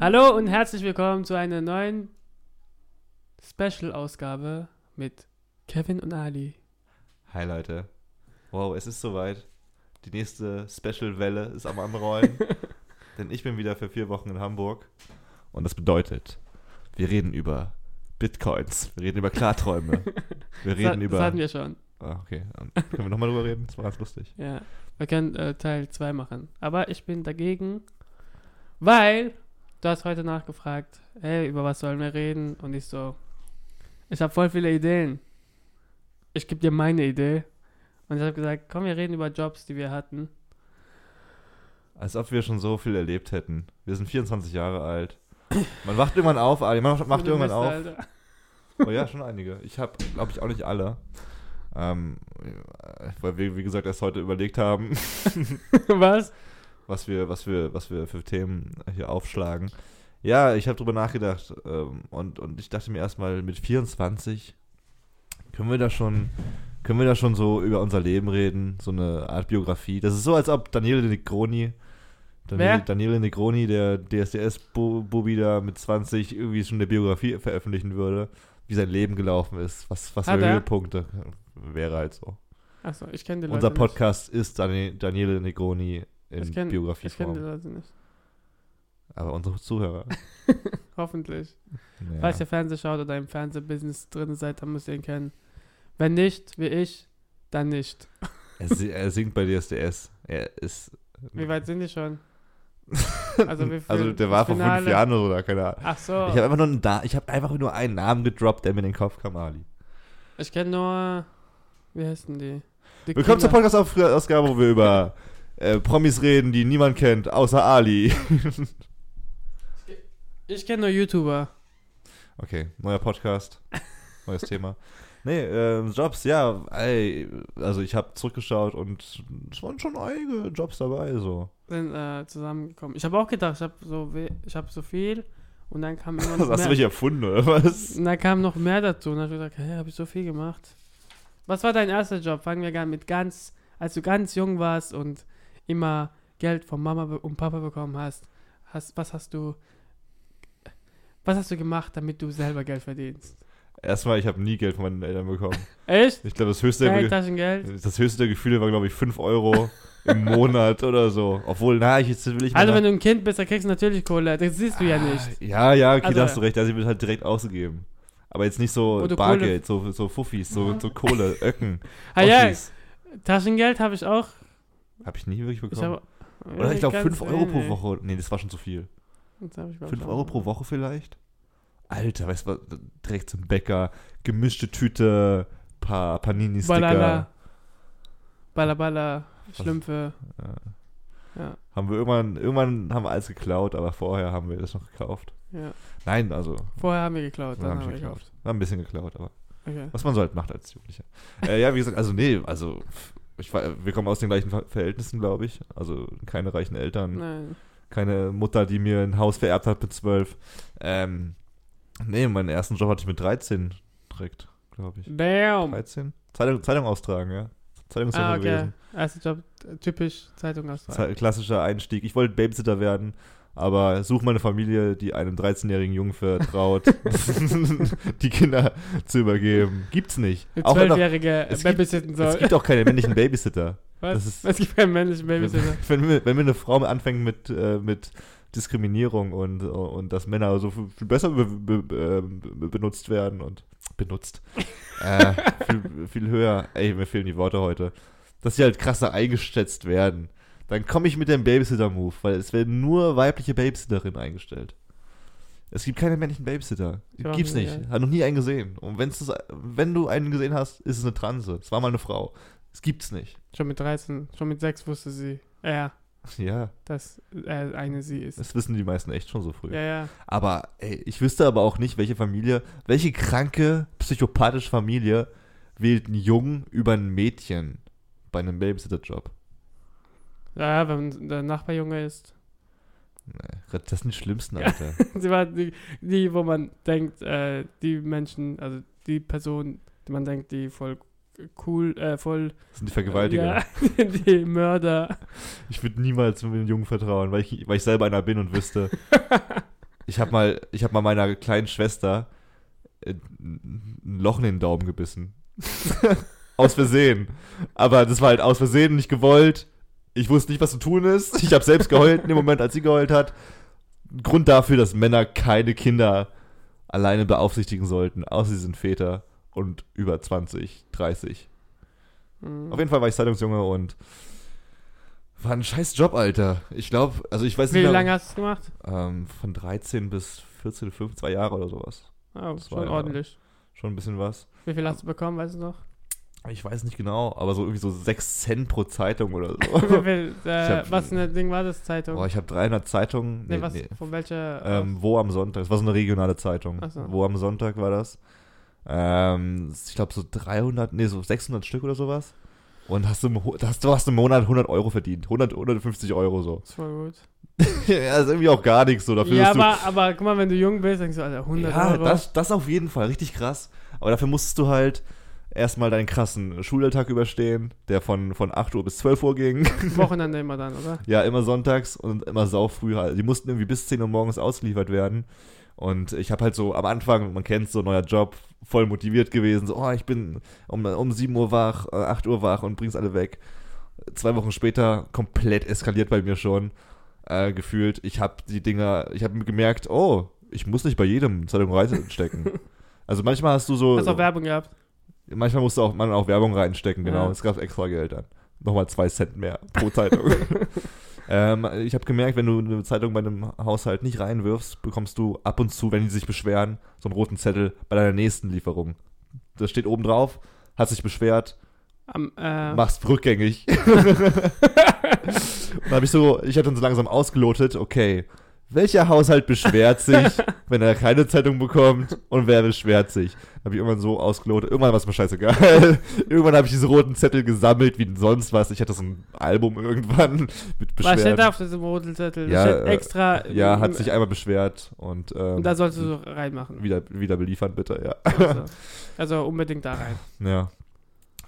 Hallo und herzlich willkommen zu einer neuen Special-Ausgabe mit Kevin und Ali. Hi Leute. Wow, es ist soweit. Die nächste Special-Welle ist am Anrollen. denn ich bin wieder für vier Wochen in Hamburg. Und das bedeutet, wir reden über Bitcoins. Wir reden über Klarträume. Wir Das, reden über. das hatten wir schon. Ah, okay. Dann können wir nochmal drüber reden? Das war ganz lustig. Ja, wir können äh, Teil 2 machen. Aber ich bin dagegen, weil du hast heute nachgefragt, hey, über was sollen wir reden? Und ich so, ich habe voll viele Ideen. Ich gebe dir meine Idee. Und ich habe gesagt, komm, wir reden über Jobs, die wir hatten. Als ob wir schon so viel erlebt hätten. Wir sind 24 Jahre alt. Man wacht irgendwann auf, Ali. Man macht irgendwann auf. Alter. Oh ja, schon einige. Ich habe, glaube ich, auch nicht alle. Ähm, weil wir, wie gesagt, erst heute überlegt haben, was? Was wir, was wir, was wir für Themen hier aufschlagen. Ja, ich habe drüber nachgedacht ähm, und, und ich dachte mir erstmal, mit 24 können wir da schon, können wir da schon so über unser Leben reden, so eine Art Biografie. Das ist so, als ob Daniele Negroni? Daniele, Daniele Negroni, der DSDS-Bubi da mit 20 irgendwie schon eine Biografie veröffentlichen würde, wie sein Leben gelaufen ist, was, was für? Höhepunkte wäre halt so. Achso, ich kenne Leute Unser nicht. Podcast ist Dani Daniele Negroni in Ich kenn- Ich kenne die Biografieform. Leute nicht. Aber unsere Zuhörer. Hoffentlich. Ja. Falls ihr Fernseh schaut oder im Fernsehbusiness drin seid, dann müsst ihr ihn kennen. Wenn nicht, wie ich, dann nicht. er, er singt bei DSDS. Er ist. Wie weit sind die schon? Also, also der war vor fünf? Jahren oder keine Ahnung. Ach so. Ich habe einfach nur einen, da ich habe einfach nur einen Namen gedroppt, der mir in den Kopf kam, Ali. Ich kenne nur. Wie heißen die? die Willkommen zur Kinder. Podcast-Ausgabe, wo wir über äh, Promis reden, die niemand kennt, außer Ali. Ich kenne nur YouTuber. Okay, neuer Podcast, neues Thema. Nee, ähm, Jobs, ja, ey, also ich habe zurückgeschaut und es waren schon einige Jobs dabei, so. Sind äh, zusammengekommen. Ich habe auch gedacht, ich habe so, ich habe so viel und dann kam immer noch Was hast du mehr. mich erfunden, oder was? Und dann kam noch mehr dazu und dann habe ich gesagt, hey, habe ich so viel gemacht. Was war dein erster Job? Fangen wir gerne mit ganz, als du ganz jung warst und immer Geld von Mama und Papa bekommen hast. hast was hast du, was hast du gemacht, damit du selber Geld verdienst? Erstmal, ich habe nie Geld von meinen Eltern bekommen. Echt? Ich glaube, das höchste, Kein Taschengeld? das höchste der Gefühle war, glaube ich, 5 Euro im Monat oder so. Obwohl, na, ich, jetzt will ich mal Also wenn du ein Kind bist, dann kriegst du natürlich Kohle. Das siehst du ja nicht. Ja, ja, okay, Also- da hast du recht. Also, wird halt direkt ausgegeben. Aber jetzt nicht so Bargeld, so, so Fuffis, so, so Kohle, Öcken. Ah ja. Taschengeld habe ich auch. Hab ich nie wirklich Ich bekommen. hab, Oder ich glaube ganz 5 Euro pro. Woche. Nee, das war schon zu viel. Das hab ich 5 auch. Euro pro Woche vielleicht? Alter, weißt du? Direkt zum Bäcker, gemischte Tüte, paar Panini-Sticker. Balala. Balla. Schlümpfe. Ja. Ja, Haben wir irgendwann, irgendwann haben wir alles geklaut, aber vorher haben wir das noch gekauft. ja. Nein, also, Vorher haben wir geklaut, dann haben wir geklaut. gekauft. Wir haben ein bisschen geklaut, aber Okay. was man so halt macht als Jugendlicher. äh, ja, wie gesagt, also nee, also ich, wir kommen aus den gleichen Ver- Verhältnissen, glaube ich. Also keine reichen Eltern, Nein. keine Mutter, die mir ein Haus vererbt hat mit zwölf. Ähm, nee, meinen ersten Job hatte ich mit 13 direkt, glaube ich. Damn. 13? Zeitung, Zeitung austragen, ja. Zeitungsjunge Ah, okay. gewesen. Erster Job, typisch Zeitung aus. Ze- Klassischer Einstieg. Ich wollte Babysitter werden, aber such mal eine Familie, die einem 13-jährigen Jungen vertraut, die Kinder zu übergeben. Gibt's nicht. Auch wenn Zwölfjährige es gibt- babysitten es soll. gibt auch keine männlichen Babysitter. Was? ist- es gibt keinen männlichen Babysitter. Wenn, wir, wenn wir eine Frau anfängt mit, äh, mit Diskriminierung und, und dass Männer so viel, viel besser be, be, be, be, benutzt werden und benutzt, äh, viel, viel höher, ey, mir fehlen die Worte heute, dass sie halt krasser eingeschätzt werden, dann komme ich mit dem Babysitter-Move, weil es werden nur weibliche Babysitterinnen eingestellt. Es gibt keine männlichen Babysitter. Auch Gibt's nicht, nicht. ja. Hat noch nie einen gesehen. Und wenn's das, wenn du einen gesehen hast, ist es eine Transe. Es war mal eine Frau. Es gibt's nicht. Schon mit 13, schon mit 6 wusste sie, ja, Ja, dass äh, eine sie ist. das wissen die meisten echt schon so früh. Ja, ja. Aber ey, ich wüsste aber auch nicht, welche Familie, welche kranke, psychopathische Familie wählt einen Jungen über ein Mädchen bei einem Babysitter-Job. Ja, wenn der Nachbarjunge ist. Nee, das sind die schlimmsten, Alter. Sie war die, die, wo man denkt, äh, die Menschen, also die Person, die man denkt, die voll cool, äh, voll. Das sind die Vergewaltiger. Ja, die Mörder. Ich würde niemals mit einem Jungen vertrauen, weil ich, weil ich selber einer bin und wüsste. ich habe mal, ich habe mal meiner kleinen Schwester äh, ein Loch in den Daumen gebissen. aus Versehen. Aber das war halt aus Versehen, nicht gewollt. Ich wusste nicht, was zu tun ist. Ich habe selbst geheult in dem Moment, als sie geheult hat. Grund dafür, dass Männer keine Kinder alleine beaufsichtigen sollten, außer sie sind Väter und über 20, 30. Mhm. Auf jeden Fall war ich Zeitungsjunge und war ein scheiß Job, Alter. Ich glaube, also ich weiß Wie nicht mehr, lange hast du es gemacht? ähm, von 13 bis 14, 15, zwei Jahre oder sowas. Oh, Das schon war ja- ordentlich. Schon ein bisschen was. Wie viel hast du bekommen, weißt du noch? Ich weiß nicht genau, aber so irgendwie so 6 Cent pro Zeitung oder so. viel, äh, hab- was für ein Ding war das, Zeitung? Boah, ich habe 300 Zeitungen. nee, Nee, was, nee. von welcher? Ähm, wo am Sonntag? Das war so eine regionale Zeitung. So. Wo am Sonntag war das? Ähm, ich glaube so 300, nee, so 600 Stück oder sowas. Und hast du, hast, du hast im Monat 100 Euro verdient. 100, 150 Euro so. das war gut. ja, ist irgendwie auch gar nichts so. Dafür ja, dass du, aber, aber guck mal, wenn du jung bist, denkst du, Alter, 100 ja, Euro. das, das auf jeden Fall, richtig krass. Aber dafür musstest du halt erstmal deinen krassen Schulalltag überstehen, der von, von 8 Uhr bis 12 Uhr ging. Wochenende immer dann, oder? ja, immer sonntags und immer saufrüh halt. Die mussten irgendwie bis 10 Uhr morgens ausgeliefert werden. Und ich habe halt so am Anfang, man kennt so, neuer Job, voll motiviert gewesen. So, oh, ich bin um, um 7 Uhr wach, äh, 8 Uhr wach und bring's alle weg. Zwei Wochen später komplett eskaliert bei mir schon. Äh, gefühlt, ich habe die Dinger, ich habe gemerkt, oh, ich muss nicht bei jedem Zeitung reinstecken. also manchmal hast du so, Hast du auch Werbung gehabt? Manchmal musste auch man auch Werbung reinstecken, genau. Ja. Es gab extra Geld dann. Nochmal zwei Cent mehr pro Zeitung. ähm, ich habe gemerkt, wenn du eine Zeitung bei einem Haushalt nicht reinwirfst, bekommst du ab und zu, wenn die sich beschweren, so einen roten Zettel bei deiner nächsten Lieferung. Das steht oben drauf, hat sich beschwert, Am, äh, mach's rückgängig. und habe ich so, ich hatte dann so langsam ausgelotet, okay, welcher Haushalt beschwert sich, wenn er keine Zeitung bekommt und wer beschwert sich? Habe ich irgendwann so ausgelotet, irgendwann war es mir scheißegal. irgendwann habe ich diese roten Zettel gesammelt, wie sonst was. Ich hatte so ein Album irgendwann mit was steht Beschwerden. da auf diesem roten Zettel? Ja, äh, extra. Ja, hat sich einmal beschwert und, ähm, Und da solltest du so reinmachen. wieder, wieder beliefern, bitte, ja. Also, also unbedingt da rein. Ja.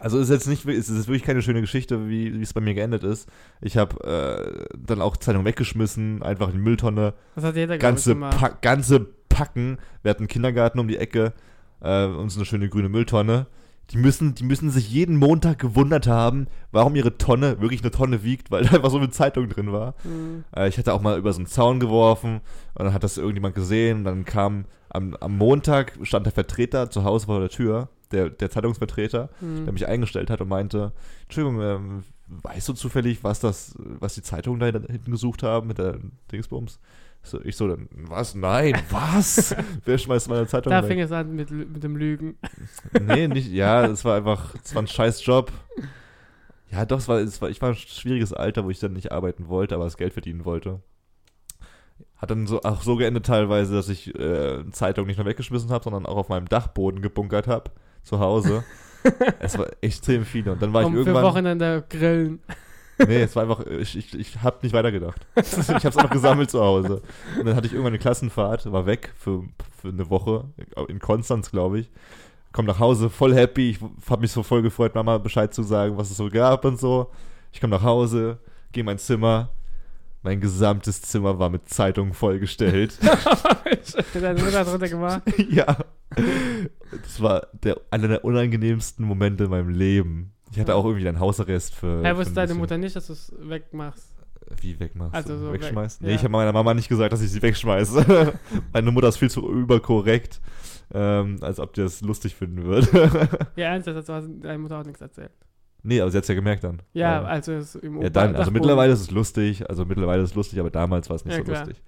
Also ist jetzt nicht, es ist wirklich keine schöne Geschichte, wie wie es bei mir geendet ist. Ich habe äh, dann auch Zeitung weggeschmissen, einfach in die Mülltonne, Das hat jeder ganze, gemacht. pa ganze Packen. Wir hatten einen Kindergarten um die Ecke äh, und so eine schöne grüne Mülltonne. Die müssen, die müssen sich jeden Montag gewundert haben, warum ihre Tonne wirklich eine Tonne wiegt, weil da einfach so eine Zeitung drin war. Mhm. Äh, ich hatte auch mal über so einen Zaun geworfen und dann hat das irgendjemand gesehen und dann kam am, am Montag stand der Vertreter zu Hause vor der Tür, der, der Zeitungsvertreter, Mhm. der mich eingestellt hat und meinte, Entschuldigung, ähm, weißt du zufällig, was das, was die Zeitungen da hinten gesucht haben mit der Dingsbums? So, ich so, dann, was? Nein, was? Wer schmeißt meine Zeitung Da weg? fing es an mit, mit dem Lügen. Nee, nicht, ja, es war einfach, es war ein scheiß Job. Ja, doch, es war, es war, ich war ein schwieriges Alter, wo ich dann nicht arbeiten wollte, aber das Geld verdienen wollte. Hat dann so, auch so geendet teilweise, dass ich äh, Zeitung nicht nur weggeschmissen habe, sondern auch auf meinem Dachboden gebunkert habe, zu Hause. es war extrem viele. Und dann war um ich für irgendwann. Wochenende grillen. Nee, es war einfach, ich, ich, ich habe nicht weitergedacht. ich habe es einfach gesammelt zu Hause. Und dann hatte ich irgendwann eine Klassenfahrt, war weg für, für eine Woche, in Konstanz, glaube ich. Komm nach Hause, voll happy. Ich habe mich so voll gefreut, Mama Bescheid zu sagen, was es so gab und so. Ich komme nach Hause, gehe in mein Zimmer. Mein gesamtes Zimmer war mit Zeitungen vollgestellt. Deine Mutter hat runtergemacht. ja. Das war der, einer der unangenehmsten Momente in meinem Leben. Ich hatte auch irgendwie einen Hausarrest für. Für wusste ein deine Mutter nicht, dass du es wegmachst? Wie wegmachst Also so weg- Wegschmeißen? Nee, ja. ich habe meiner Mama nicht gesagt, dass ich sie wegschmeiße. Meine Mutter ist viel zu überkorrekt, ähm, als ob die das lustig finden würde. Ja, ernsthaft, dazu hat deine Mutter auch nichts erzählt. Nee, aber sie hat es ja gemerkt dann. Ja, Ähm, also es im ja, dann, also mittlerweile ist es lustig, also mittlerweile ist es lustig, aber damals war es nicht Ja, so klar. lustig.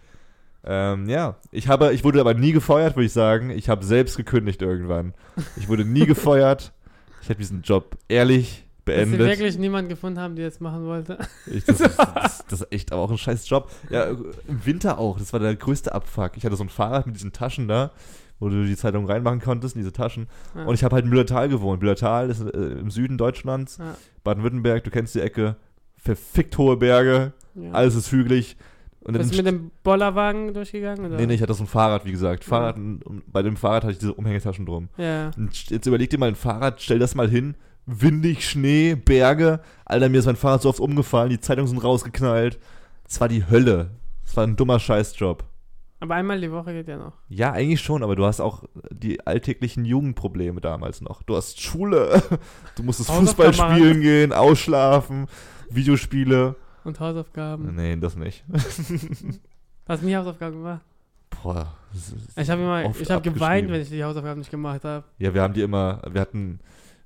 Ähm, ja, ich habe, ich wurde aber nie gefeuert, würde ich sagen. Ich habe selbst gekündigt irgendwann. Ich wurde nie gefeuert. Ich habe diesen Job ehrlich Dass sie beendet. wirklich niemanden gefunden haben, der es machen wollte. Ich, das, ist, das, das ist echt aber auch ein scheiß Job. Ja, im Winter auch. Das war der größte Abfuck. Ich hatte so ein Fahrrad mit diesen Taschen da, wo du die Zeitung reinmachen konntest, in diese Taschen. Ja. Und ich habe halt in Müllertal gewohnt. Müllertal ist äh, im Süden Deutschlands. Ja. Baden-Württemberg, du kennst die Ecke. Verfickt hohe Berge. ja. Alles ist hügelig. Und Bist du mit dem Bollerwagen durchgegangen? Oder? Nee, nee, ich hatte so ein Fahrrad, wie gesagt. Fahrrad, und bei dem Fahrrad hatte ich diese Umhängetaschen drum. Ja. Und jetzt überleg dir mal ein Fahrrad, stell das mal hin, windig, Schnee, Berge. Alter, mir ist mein Fahrrad so oft umgefallen, die Zeitungen sind rausgeknallt. Es war die Hölle. Es war ein dummer Scheißjob. Aber einmal die Woche geht ja noch. Ja, eigentlich schon, aber du hast auch die alltäglichen Jugendprobleme damals noch. Du hast Schule, du musstest Fußball spielen gehen, ausschlafen, Videospiele. Und Hausaufgaben. Nee, das nicht. Hast du nie Hausaufgaben gemacht? Boah. Ich habe immer, ich habe geweint, wenn ich die Hausaufgaben nicht gemacht habe. Ja, wir haben die immer, wir hatten,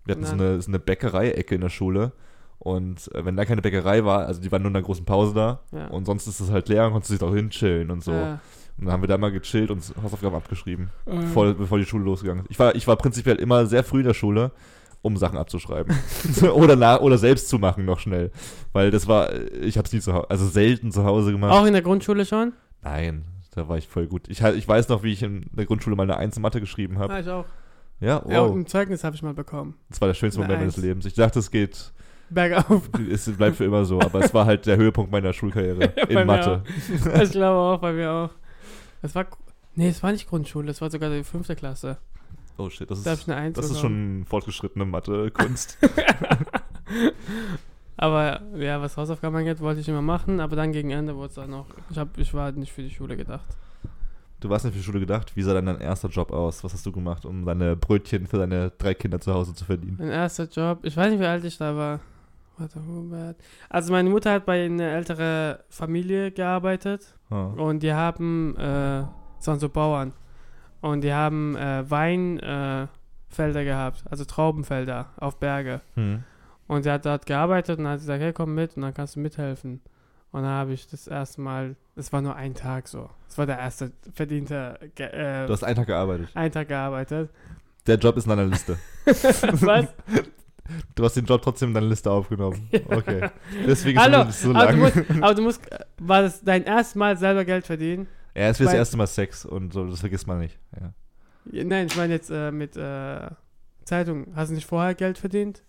wir hatten so eine, so eine Bäckerei-Ecke in der Schule. Und äh, wenn da keine Bäckerei war, also die waren nur in einer großen Pause da. Ja. Und sonst ist es halt leer und konntest dich auch hinchillen und so. Ja. Und dann haben wir da mal gechillt und Hausaufgaben abgeschrieben, Äh, voll, bevor die Schule losgegangen ist. Ich war, ich war prinzipiell immer sehr früh in der Schule, um Sachen abzuschreiben. oder, na, oder selbst zu machen noch schnell. Weil das war, ich habe es nie zu Hause, also selten zu Hause gemacht. Auch in der Grundschule schon? Nein, da war ich voll gut. Ich, ich weiß noch, wie ich in der Grundschule mal eine Eins in Mathe geschrieben habe. Ah, ich auch. Ja, Ja, und wow. ein Zeugnis habe ich mal bekommen. Das war der schönste Moment meines Eins. Lebens. Ich dachte, es geht, Bergauf. es bleibt für immer so, aber es war halt der Höhepunkt meiner Schulkarriere in Mathe. ich glaube auch, bei mir auch. Das war, nee, es war nicht Grundschule, das war sogar die fünfte Klasse. Oh shit, das Da ist, das ist schon fortgeschrittene Mathe-Kunst. Aber ja, was Hausaufgaben angeht, wollte ich immer machen, aber dann gegen Ende wurde es dann noch. Ich, hab, ich war nicht für die Schule gedacht. Du warst nicht für die Schule gedacht. Wie sah dann dein erster Job aus? Was hast du gemacht, um deine Brötchen für deine drei Kinder zu Hause zu verdienen? Mein erster Job, ich weiß nicht, wie alt ich da war. Warte. Also meine Mutter hat bei einer älteren Familie gearbeitet Ah. und die haben, äh, das waren so Bauern, und die haben äh, Weinfelder äh, gehabt, also Traubenfelder auf Berge. Hm. Und sie hat dort gearbeitet und hat gesagt, hey, komm mit und dann kannst du mithelfen. Und dann habe ich das erste Mal, das war nur ein Tag so. Das war der erste verdiente, äh, Du hast einen Tag gearbeitet. ein Tag gearbeitet. Der Job ist in deiner Liste. Was? Du hast den Job trotzdem in deine Liste aufgenommen. Okay. Deswegen Hallo, ist es so aber du, lang. musst, aber du musst, äh, war das dein erstes Mal selber Geld verdienen? Ja, es wird das erste Mal Sex und so, das vergisst man nicht. Ja. Ja, Nein, ich meine jetzt äh, mit äh, Zeitung. Hast du nicht vorher Geld verdient?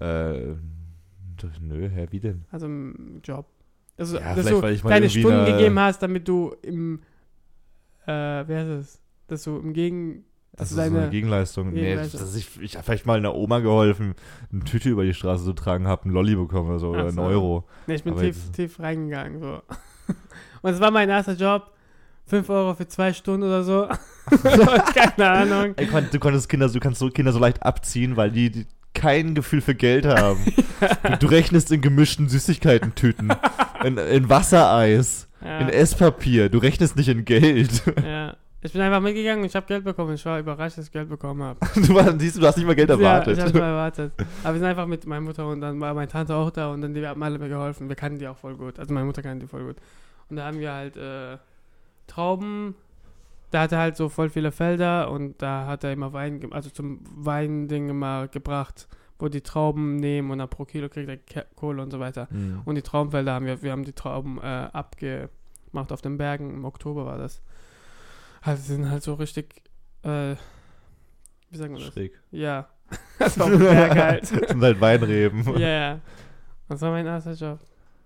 Äh, nö, hä, wie denn? Also im Job. Also, Ja, dass du deine Stunden eine- gegeben hast, damit du im, äh, wie heißt es? Dass du im Gegen, Also du so eine Gegenleistung. Gegenleistung. Nee, dass ich, ich habe vielleicht mal einer Oma geholfen, eine Tüte über die Straße zu tragen, habe einen Lolli bekommen oder so, oder Ach einen so. Euro. ne, ich bin tief, jetzt- tief reingegangen, so. Und es war mein erster Job. 5 Euro für zwei Stunden oder so. Keine Ahnung. Ey, du konntest Kinder, du kannst so Kinder so leicht abziehen, weil die, die kein Gefühl für Geld haben. du, du rechnest in gemischten Süßigkeiten-Tüten, in, in Wassereis, in Ja, Esspapier. Du rechnest nicht in Geld. ja. Ich bin einfach mitgegangen und ich habe Geld bekommen. Ich war überrascht, dass ich Geld bekommen habe. Du, war, siehst du, hast nicht mal Geld erwartet. Ja, ich habe mal erwartet. Aber wir sind einfach mit meiner Mutter und dann war meine Tante auch da und dann die haben alle mir geholfen. Wir kannten die auch voll gut. Also meine Mutter kannte die voll gut. Und da haben wir halt äh, Trauben. Da hat er halt so voll viele Felder und da hat er immer Wein, also zum Weinding immer gebracht, wo die Trauben nehmen und dann pro Kilo kriegt er Kohle und so weiter. Mhm. Und die Traubenfelder haben wir, wir haben die Trauben äh, abgemacht auf den Bergen, im Oktober war das. Also sind halt so richtig, äh, wie sagen wir das? Schräg. Ja. Das war auf dem Berg halt. sind halt Weinreben. Ja, ja. Das war mein erster Job.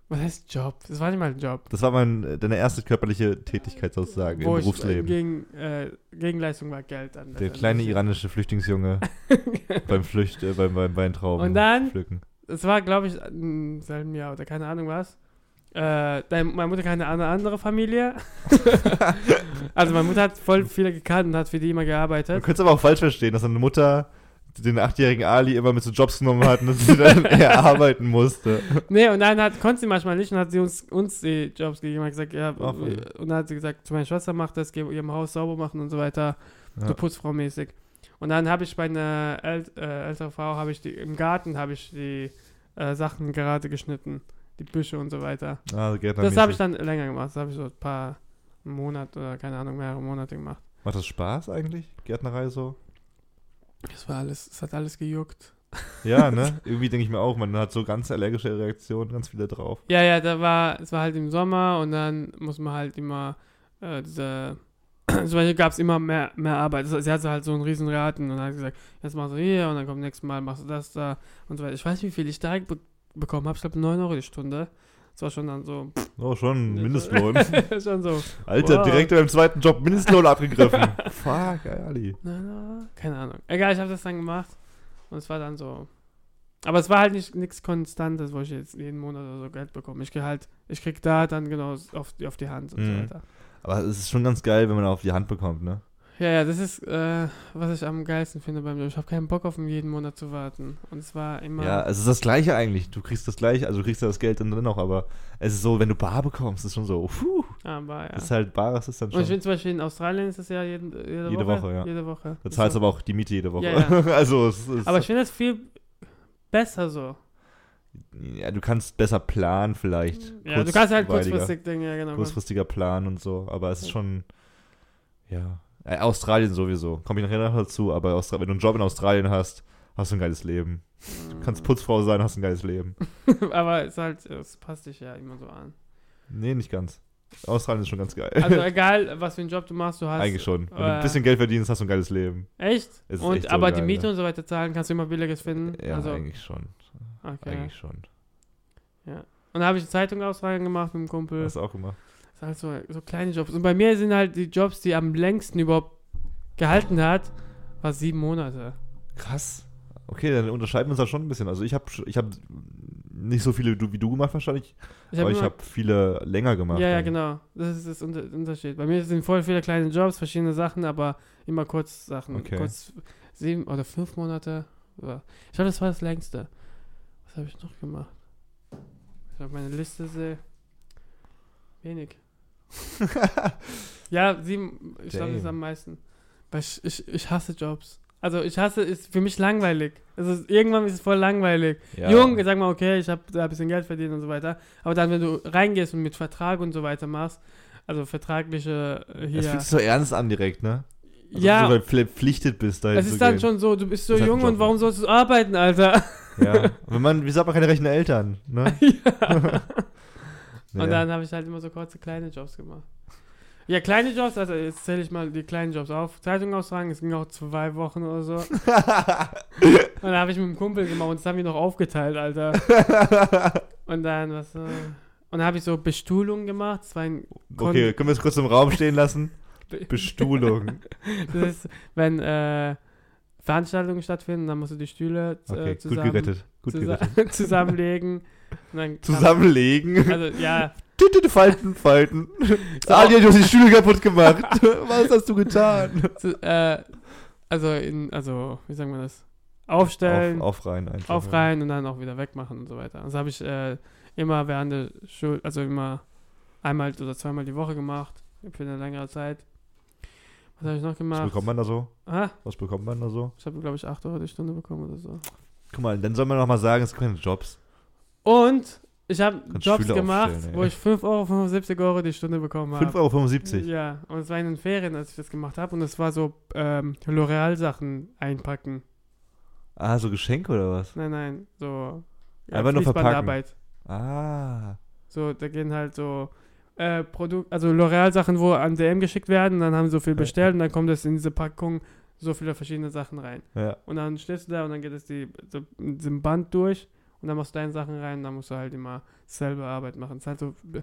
Was heißt Job? Das war nicht mal ein Job. Das war mein, deine erste körperliche Tätigkeit sozusagen im Wo ich Berufsleben. gegen, äh, Gegenleistung war Geld an. Der kleine iranische Flüchtlingsjunge beim Flücht, äh, beim, beim Weintrauben Und dann- pflücken. Es war, glaube ich, im selben Jahr oder keine Ahnung was. Äh, dein, meine Mutter kannte eine andere Familie. also meine Mutter hat voll viele gekannt und hat für die immer gearbeitet. könnte es aber auch falsch verstehen, dass seine Mutter den achtjährigen Ali immer mit so Jobs genommen hat und dass sie dann eher arbeiten musste. Nee, und dann hat, konnte sie manchmal nicht und hat sie uns, uns die Jobs gegeben. Hat gesagt, ja, voll. und dann hat sie gesagt, meine Schwester macht das, geh ihrem Haus sauber machen und so weiter. Ja. so Putzfrau-mäßig. Und dann habe ich bei einer äl äh, älteren Frau, habe ich die, im Garten habe ich die äh, Sachen gerade geschnitten, die Büsche und so weiter. Ah, Das habe ich dann länger gemacht, das habe ich so ein paar Monate oder keine Ahnung, mehrere Monate gemacht. Macht das Spaß eigentlich, Gärtnerei so? Das war alles, es hat alles gejuckt. Ja, ne? Irgendwie denke ich mir auch, man hat so ganz allergische Reaktionen, ganz viele drauf. Ja, ja, da war, es war halt im Sommer und dann muss man halt immer äh, diese, zum Beispiel gab es immer mehr, mehr Arbeit. Also, sie hatte halt so einen riesen Raten und dann hat sie gesagt, jetzt machst du hier und dann kommt nächstes Mal, machst du das da und so weiter. Ich weiß nicht, wie viel ich direkt be bekommen habe. Ich glaube 9 Euro die Stunde. Das war schon dann so. Oh, schon Mindestlohn. schon so. Alter, Wow. direkt beim zweiten Job Mindestlohn abgegriffen. Fuck, Ali. Na, na, keine Ahnung. Egal, ich habe das dann gemacht und es war dann so Aber es war halt nicht nichts Konstantes, wo ich jetzt jeden Monat oder so Geld bekomme. Ich gehe halt, ich krieg da dann genau auf, die- auf die Hand und Mhm. so weiter. Aber es ist schon ganz geil, wenn man auf die Hand bekommt, ne? Ja, ja, das ist, äh, was ich am geilsten finde beim Job. Ich habe keinen Bock auf ihn jeden Monat zu warten. Und es war immer. Ja, es ist das Gleiche eigentlich. Du kriegst das Gleiche, also du kriegst ja das Geld dann drin auch, aber es ist so, wenn du bar bekommst, ist schon so, puh, aber ja. das ist halt bares ist dann Und ich schon. finde zum Beispiel in Australien ist das ja jeden, jede, Jede Woche. Woche, ja. Jede Woche. Da zahlst du so. aber auch die Miete jede Woche. Ja, ja. also es ist, Aber ich finde das viel besser so. ja, du kannst besser planen vielleicht. Ja, du kannst halt kurzfristig Dinge, ja genau. kurzfristiger planen und so, aber es ist schon, ja, äh, Australien sowieso, komme ich nachher noch dazu, aber Austra wenn du einen Job in Australien hast, hast du ein geiles Leben. Du kannst Putzfrau sein, hast ein geiles Leben. Aber es ist halt, es passt dich ja immer so an. Nee, nicht ganz. Australien ist schon ganz geil. Also egal, was für einen Job du machst, du hast. Eigentlich schon. Wenn du äh, ein bisschen Geld verdienst, hast du ein geiles Leben. Echt? Und echt so aber geil, die Miete ne? und so weiter zahlen, kannst du immer billiges finden. Ja, also, eigentlich schon. okay. Eigentlich schon. Und dann habe ich eine Zeitung Australien gemacht mit dem Kumpel. Hast du auch gemacht. Halt so, kleine Jobs. Und bei mir sind halt die Jobs, die am längsten überhaupt gehalten hat, war sieben Monate. Krass. Okay, dann unterscheiden wir uns da schon ein bisschen. Also ich habe ich hab nicht so viele wie du, wie du gemacht wahrscheinlich, Ich aber ich habe viele länger gemacht. Ja, ja, genau. Das ist das Unter Unterschied. Bei mir sind voll viele kleine Jobs, verschiedene Sachen, aber immer kurz Sachen. Okay. Kurz sieben oder fünf Monate. Ja. Ich glaube, das war das längste. Was habe ich noch gemacht? Ich habe meine Liste sehe. Wenig. ja, sieben. Ich glaube, das ist am meisten. Weil ich, ich, ich hasse Jobs. Also ich hasse, ist für mich langweilig. Also irgendwann ist es voll langweilig. Ja. Jung, sag mal, okay, ich habe da ein bisschen Geld verdient und so weiter. Aber dann, wenn du reingehst und mit Vertrag und so weiter machst, also vertragliche äh, Es hier. fühlt sich so ernst an direkt, ne? Also, ja, So, du verpflichtet bist, dahin es ist dann gehen. schon so, du bist so jung und warum sollst du arbeiten, Alter? Ja. Wenn man, wie sagt man, keine rechten Eltern, ne? ja. Und dann habe ich halt immer so kurze kleine Jobs gemacht. Ja, kleine Jobs, also jetzt zähle ich mal die kleinen Jobs auf. Zeitung austragen, es ging auch zwei Wochen oder so. Und dann habe ich mit dem Kumpel gemacht und das haben wir noch aufgeteilt, Alter. Und dann, was, äh, und dann habe ich so Bestuhlung gemacht. Das war ein okay, können wir es kurz im Raum stehen lassen? Bestuhlung. Das ist, wenn äh, Veranstaltungen stattfinden, dann musst du die Stühle äh, Okay, gut zusammen, gerettet. Gut zusa gerettet. zusammenlegen. Zusammenlegen. Also, ja. Falten, falten. So. Ali, du hast die Stühle kaputt gemacht. Was hast du getan? Zu, äh, also, in, also, wie sagen wir das? Aufstellen, Auf, aufreihen einfach. aufreihen und dann auch wieder wegmachen und so weiter. Das habe ich äh, immer während der Schule, also immer einmal oder zweimal die Woche gemacht, für eine längere Zeit. Was habe ich noch Was gemacht? bekommt man da so? Ah, Was bekommt man da so? ich habe, glaube ich, 8 Euro die Stunde bekommen oder so. Guck mal, dann soll man noch mal sagen, es gibt keine Jobs. Und ich habe Jobs Stühle gemacht, wo ich 5,75 Euro die Stunde bekommen habe. 5,75 Euro. Ja, und es war in den Ferien, als ich das gemacht habe. Und es war so ähm, L'Oreal-Sachen einpacken. Ah, so Geschenke oder was? Nein, nein, so Einfach nur Fließbandarbeit. Ah. So, da gehen halt so äh, Produkt, also L'Oreal-Sachen, wo an DM geschickt werden. Dann haben sie so viel Ja. bestellt und dann kommt es in diese Packung so viele verschiedene Sachen rein. Ja. Und dann stehst du da und dann geht es die, so, diesem Band durch und dann machst du deine Sachen rein und dann musst du halt immer selber Arbeit machen. Es ist halt so Be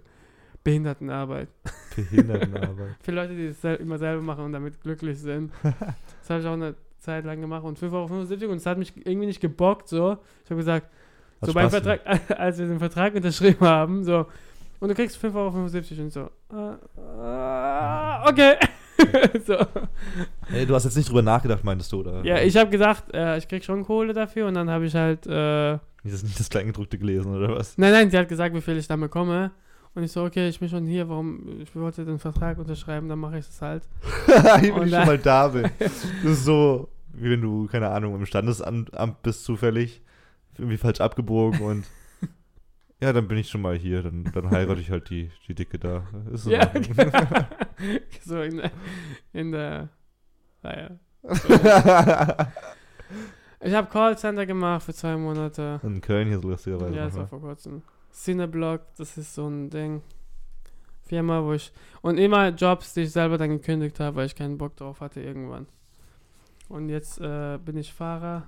Behindertenarbeit. Behindertenarbeit. Für Leute, die es immer selber machen und damit glücklich sind. das habe ich auch eine Zeit lang gemacht und 5,75 Euro und es hat mich irgendwie nicht gebockt, so. Ich habe gesagt, Hat so beim Vertrag, als wir den Vertrag unterschrieben haben, so, und du kriegst 5,75 Euro und ich so, äh, äh, okay. so. Ey, du hast jetzt nicht drüber nachgedacht, meintest du, oder? Ja, ich habe gesagt, äh, ich krieg schon Kohle dafür und dann habe ich halt, äh, Nicht das, nicht das Kleingedruckte gelesen, oder was? nein, nein, sie hat gesagt, wie viel ich dann bekomme. Und ich so, okay, ich bin schon hier, warum, ich wollte den Vertrag unterschreiben, dann mache ich das halt. wenn Und ich schon mal da bin. Das ist so, wie wenn du, keine Ahnung, im Standesamt Amt bist zufällig, irgendwie falsch abgebogen und ja, dann bin ich schon mal hier, dann, dann heirate ich halt die, die Dicke da. Ist in Ja, genau. so in, der- in der, naja. Ich habe Callcenter gemacht für zwei Monate. in Köln hier so lustigerweise. Ja, das war vor kurzem. Cineblock, das ist so ein Ding. Firma, wo ich. Und immer Jobs, die ich selber dann gekündigt habe, weil ich keinen Bock drauf hatte irgendwann. Und jetzt äh, bin ich Fahrer.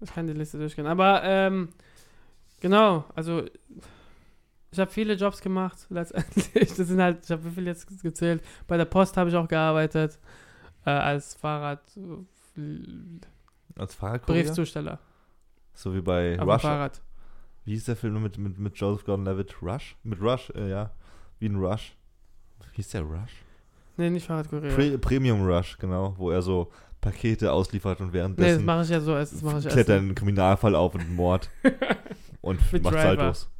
Ich kann die Liste durchgehen. Aber ähm, genau, also ich habe viele Jobs gemacht, letztendlich. Das sind halt, ich habe wie viel jetzt gezählt. Bei der Post habe ich auch gearbeitet. Äh, als Fahrrad. Als Fahrradkurier? Briefzusteller. So wie bei Auf Rush. Fahrrad. Wie hieß der Film mit, mit, mit Joseph Gordon-Levitt? Rush? Mit Rush, äh, ja. Wie ein Rush. Wie hieß der Rush? Nee, nicht Fahrradkurier. Pre Premium Rush, genau. Wo er so Pakete ausliefert und nee, das währenddessen mache ich ja so. Das mache ich er einen Kriminalfall auf und einen Mord. und Mit macht Driver. Saltos.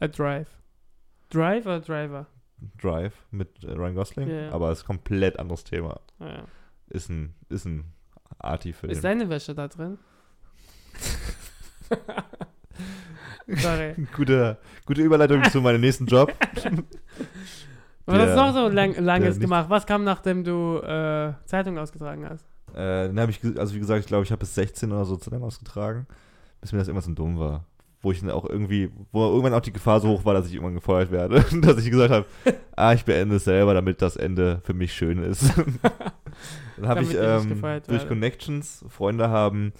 A Drive. Drive oder Driver? Drive mit äh, Ryan Gosling. Ja. Aber ist komplett anderes Thema. Ah, ja. Ist ein, ist ein Arti-Film. Ist deine Wäsche da drin? Sorry. Gute, gute Überleitung zu meinem nächsten Job. Was hast du noch so lang, Langes gemacht? Was kam, nachdem du äh, Zeitung ausgetragen hast? Äh, dann habe ich, also wie gesagt, ich glaube, ich habe bis 16 oder so lang ausgetragen, bis mir das irgendwas so dumm war. Wo ich dann auch irgendwie, wo irgendwann auch die Gefahr so hoch war, dass ich irgendwann gefeuert werde. dass ich gesagt habe, ah, ich beende es selber, damit das Ende für mich schön ist. dann habe ich ich ähm, durch. Connections Freunde haben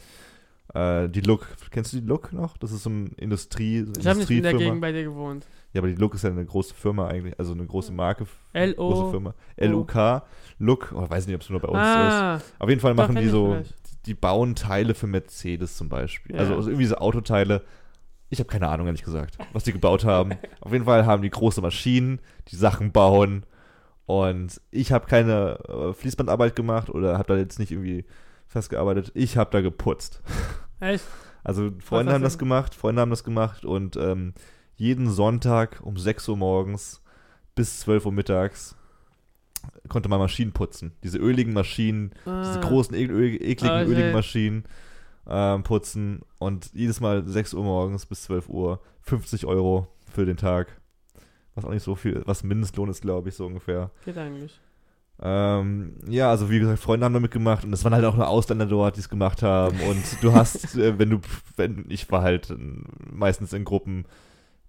äh, die Look, kennst du die Look noch? Das ist so ein Industrie, Ich habe nicht in der. Gegend bei dir gewohnt. Ja, aber die Look ist ja eine große Firma eigentlich, also eine große Marke, große L.O. Firma. LUK, Look, oh, weiß nicht, ob es nur bei uns ist. Ah, Auf jeden Fall machen die ich so, vielleicht. die bauen Teile für Mercedes zum Beispiel. Ja. Also, also irgendwie so Autoteile. Ich habe keine Ahnung, ehrlich gesagt, was die gebaut haben. Auf jeden Fall haben die große Maschinen, die Sachen bauen. Und ich habe keine äh, Fließbandarbeit gemacht oder habe da jetzt nicht irgendwie festgearbeitet. Ich habe da geputzt. Echt? Also Freunde haben das gemacht, Freunde haben das gemacht und ähm, jeden Sonntag um 6 Uhr morgens bis 12 Uhr mittags konnte man Maschinen putzen. Diese öligen Maschinen, diese Ah. großen, e ekligen, Ah, öligen. Maschinen ähm, putzen und jedes Mal 6 Uhr morgens bis 12 Uhr 50 Euro für den Tag. Was auch nicht so viel, was Mindestlohn ist, glaube ich, so ungefähr. Geht eigentlich. Ähm, ja, also wie gesagt, Freunde haben da mitgemacht und es waren halt auch nur Ausländer dort, die es gemacht haben. Und du hast, äh, wenn du, wenn ich war halt äh, meistens in Gruppen,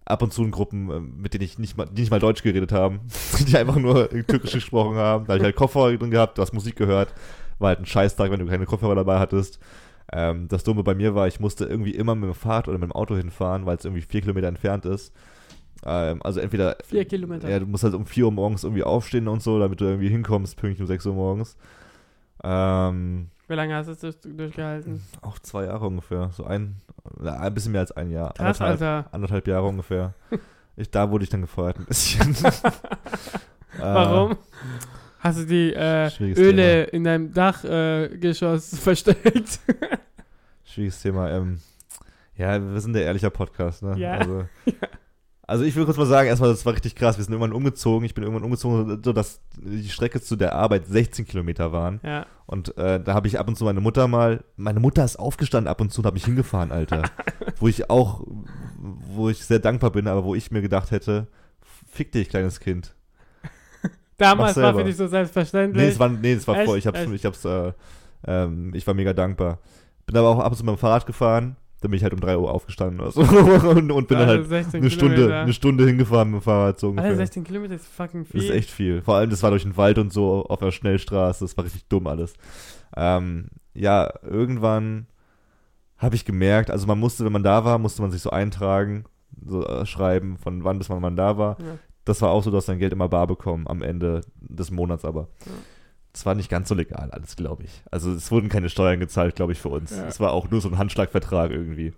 ab und zu in Gruppen, äh, mit denen ich nicht mal, die nicht mal Deutsch geredet haben, die einfach nur Türkisch gesprochen haben. Da hab ich halt Kopfhörer drin gehabt, du hast Musik gehört, war halt ein Scheißtag, wenn du keine Kopfhörer dabei hattest. Ähm, das Dumme bei mir war, ich musste irgendwie immer mit dem Fahrrad oder mit dem Auto hinfahren, weil es irgendwie vier Kilometer entfernt ist. Ähm, also entweder Vier Kilometer. ja, du musst halt um 4 Uhr morgens irgendwie aufstehen und so, damit du irgendwie hinkommst, pünktlich um 6 Uhr morgens. Ähm, Wie lange hast du es durch, durchgehalten? auch zwei Jahre ungefähr. So ein, ein bisschen mehr als ein Jahr. Krass, anderthalb, Alter. anderthalb Jahre ungefähr. Ich, da wurde ich dann gefeuert ein bisschen. Warum? Hast du die äh, Öle in deinem Dachgeschoss äh, versteckt? Schwieriges Thema. Ähm, ja, wir sind der ehrlicher Podcast, ne? Ja. Also, also ich will kurz mal sagen, erstmal, das war richtig krass. Wir sind irgendwann umgezogen. Ich bin irgendwann umgezogen, so dass die Strecke zu der Arbeit 16 Kilometer waren. ja. Und äh, da habe ich ab und zu meine Mutter mal, meine Mutter ist aufgestanden ab und zu und hat mich hingefahren, Alter. wo ich auch, wo ich sehr dankbar bin, aber wo ich mir gedacht hätte, fick dich, kleines Kind. Damals war für dich so selbstverständlich. Nee, es war, nee, es war Echt? voll, ich hab's, Echt? ich hab's, äh, ähm, ich war mega dankbar. Bin aber auch ab und zu mit dem Fahrrad gefahren, dann bin ich halt um 3 Uhr aufgestanden oder so und, und bin dann Also halt 16 eine Stunde, eine Stunde hingefahren mit dem Fahrrad, so Alter, ungefähr. 16 Kilometer ist fucking viel. Das ist echt viel. Vor allem, das war durch den Wald und so auf einer Schnellstraße. Das war richtig dumm alles. Ähm, ja, irgendwann habe ich gemerkt, also man musste, wenn man da war, musste man sich so eintragen, so äh, schreiben, von wann bis wann man da war. Ja. Das war auch so, dass dein Geld immer bar bekommen, am Ende des Monats aber. Ja. Das war nicht ganz so legal alles, glaube ich. Also es wurden keine Steuern gezahlt, glaube ich, für uns. Ja. Es war auch nur so ein Handschlagvertrag irgendwie.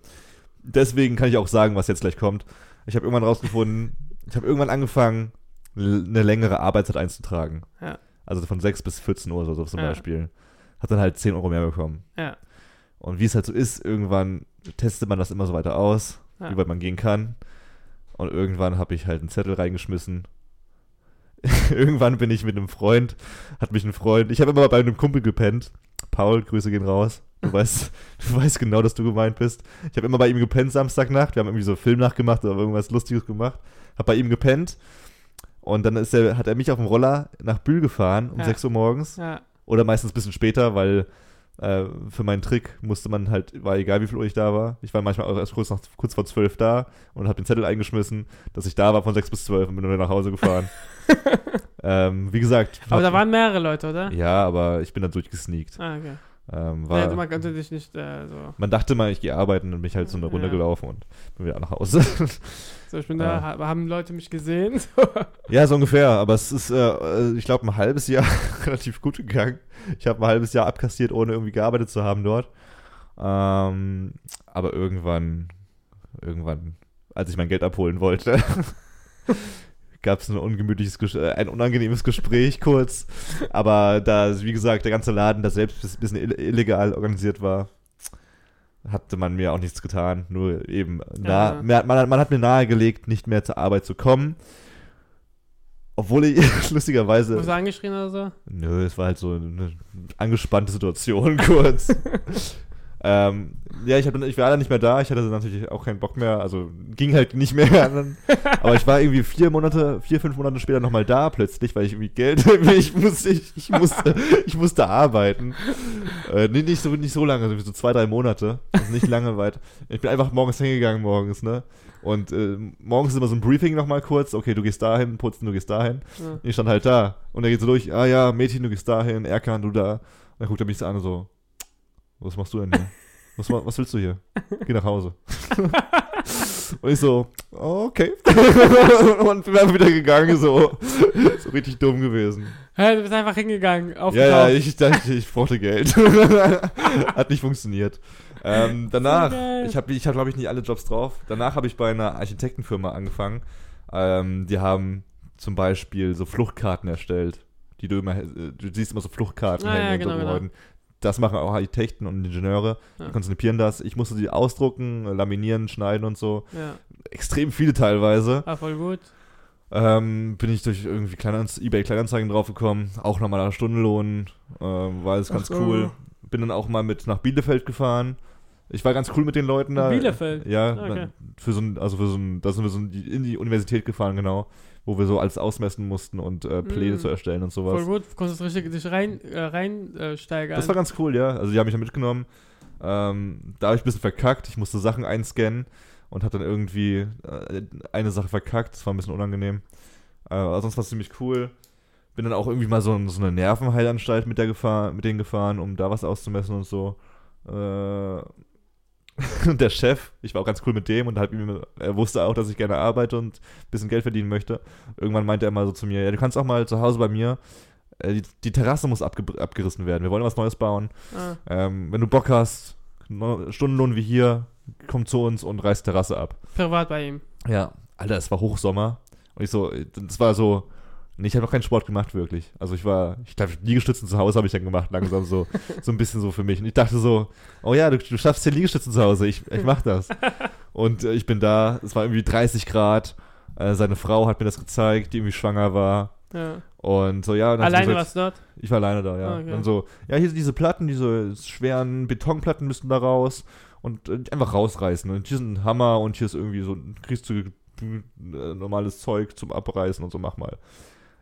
Deswegen kann ich auch sagen, was jetzt gleich kommt. Ich habe irgendwann rausgefunden, ich habe irgendwann angefangen, eine längere Arbeitszeit einzutragen. Ja. Also von 6 bis 14 Uhr oder so zum Ja. Beispiel. Hat dann halt 10 Euro mehr bekommen. Ja. Und wie es halt so ist, irgendwann testet man das immer so weiter aus, wie weit man gehen kann. Und irgendwann habe ich halt einen Zettel reingeschmissen. irgendwann bin ich mit einem Freund, hat mich ein Freund, ich habe immer bei einem Kumpel gepennt. Paul, Grüße gehen raus. Du weißt, du weißt genau, dass du gemeint bist. Ich habe immer bei ihm gepennt Samstagnacht. Wir haben irgendwie so einen Film nachgemacht oder irgendwas Lustiges gemacht. Hab bei ihm gepennt. Und dann ist er, hat er mich auf dem Roller nach Bühl gefahren um Ja. 6 Uhr morgens. Ja. Oder meistens ein bisschen später, weil äh, für meinen Trick musste man halt, war egal wie viel Uhr ich da war. Ich war manchmal auch erst kurz, nach, kurz vor 12 da und habe den Zettel eingeschmissen, dass ich da war von 6 bis 12 und bin dann nach Hause gefahren. ähm, wie gesagt. Aber da waren mehrere Leute, oder? Ja, aber ich bin dann durchgesneakt. Ah, okay. Ähm, war, man konnte dich nicht äh, so. man dachte mal, ich gehe arbeiten und bin ich halt so eine Runde Ja. gelaufen und bin wieder nach Hause. So, ich bin Ja. da, ha- haben Leute mich gesehen? ja, so ungefähr. Aber es ist, äh, ich glaube, ein halbes Jahr relativ gut gegangen. Ich habe ein halbes Jahr abkassiert, ohne irgendwie gearbeitet zu haben dort. Ähm, aber irgendwann, irgendwann, als ich mein Geld abholen wollte, gab es ein ungemütliches, äh, ein unangenehmes Gespräch kurz. Aber da, wie gesagt, der ganze Laden, der selbst ein bisschen ill- illegal organisiert war, hatte man mir auch nichts getan. Nur eben, nah, Ja. man, man hat mir nahegelegt, nicht mehr zur Arbeit zu kommen. Obwohl ich lustigerweise. Wurdest du angeschrien oder so? Nö, es war halt so eine angespannte Situation kurz. ähm, ja, ich, hab, ich war dann nicht mehr da. Ich hatte natürlich auch keinen Bock mehr. Also ging halt nicht mehr. Aber ich war irgendwie vier Monate, vier, fünf Monate später nochmal da plötzlich, weil ich irgendwie Geld, ich musste, ich, ich musste, ich musste arbeiten. Äh, nee, nicht so, nicht so lange, so zwei, drei Monate. Also nicht lange weit. Ich bin einfach morgens hingegangen morgens, ne? Und äh, morgens ist immer so ein Briefing nochmal kurz. Okay, du gehst dahin, putzen, du gehst dahin. Ja. Ich stand halt da. Und er geht so durch, ah ja, Mädchen, du gehst dahin, Erkan, du da. Und dann guckt er mich so an und so, was machst du denn hier? Was, was willst du hier? Geh nach Hause. und ich so, okay. und bin einfach wieder gegangen, so. So richtig dumm gewesen. Hä, du bist einfach hingegangen, Ja, aufgetaucht. ja, ich dachte, ich brauchte Geld. Hat nicht funktioniert. Ähm, danach, So ich habe, ich hab, glaube ich, nicht alle Jobs drauf. Danach habe ich bei einer Architektenfirma angefangen. Ähm, die haben zum Beispiel so Fluchtkarten erstellt. Die du immer, äh, du siehst immer so Fluchtkarten Ah, hängen ja, genau, genau. Das machen auch Architekten und Ingenieure. Ja. Die konzipieren das. Ich musste die ausdrucken, laminieren, schneiden und so. Ja, Extrem viele teilweise. ah, voll gut. Ähm, bin ich durch irgendwie Kleinanz eBay Kleinanzeigen draufgekommen, auch normaler Stundenlohn, ähm, war alles ganz Ach cool. Bin dann auch mal mit nach Bielefeld gefahren. Ich war ganz cool mit den Leuten da. Bielefeld? Ja, Okay. dann für so ein, also für so ein, da sind wir so in die Universität gefahren, genau, wo wir so alles ausmessen mussten und äh, Pläne Mm. zu erstellen und sowas. Voll gut, du konntest richtig dich rein, äh, rein äh. Das war ganz cool, ja. Also die haben mich da mitgenommen. Ähm, da habe ich ein bisschen verkackt. Ich musste Sachen einscannen und habe dann irgendwie äh, eine Sache verkackt. Das war ein bisschen unangenehm. Äh, aber sonst war es ziemlich cool. Bin dann auch irgendwie mal so, so eine Nervenheilanstalt mit, der gefahr, mit denen gefahren, um da was auszumessen und so. Äh, und der Chef, ich war auch ganz cool mit dem und ihm, er wusste auch, dass ich gerne arbeite und ein bisschen Geld verdienen möchte. Irgendwann meinte er mal so zu mir, ja, du kannst auch mal zu Hause bei mir, äh, die, die Terrasse muss abge abgerissen werden, wir wollen was Neues bauen. ah, Ähm, wenn du Bock hast, no- Stundenlohn wie hier, komm zu uns und reiß Terrasse ab. privat bei ihm. Ja, Alter, es war Hochsommer. Und ich so, das war so, nee, ich habe noch keinen Sport gemacht, wirklich. Also ich war, ich glaube, Liegestützen zu Hause habe ich dann gemacht, langsam so, so ein bisschen so für mich. Und ich dachte so, oh ja, du, du schaffst ja Liegestützen zu Hause, ich, ich mach das. Und äh, ich bin da, es war irgendwie 30 Grad. Äh, seine Frau hat mir das gezeigt, die irgendwie schwanger war. Ja. Und so, ja. und Alleine gesagt- warst du dort? ich war alleine da, ja. Ah, okay. Dann so, ja, hier sind diese Platten, diese schweren Betonplatten müssten da raus und äh, einfach rausreißen. Und hier ist ein Hammer und hier ist irgendwie so ein kriegst du äh, normales Zeug zum Abreißen und so, mach mal.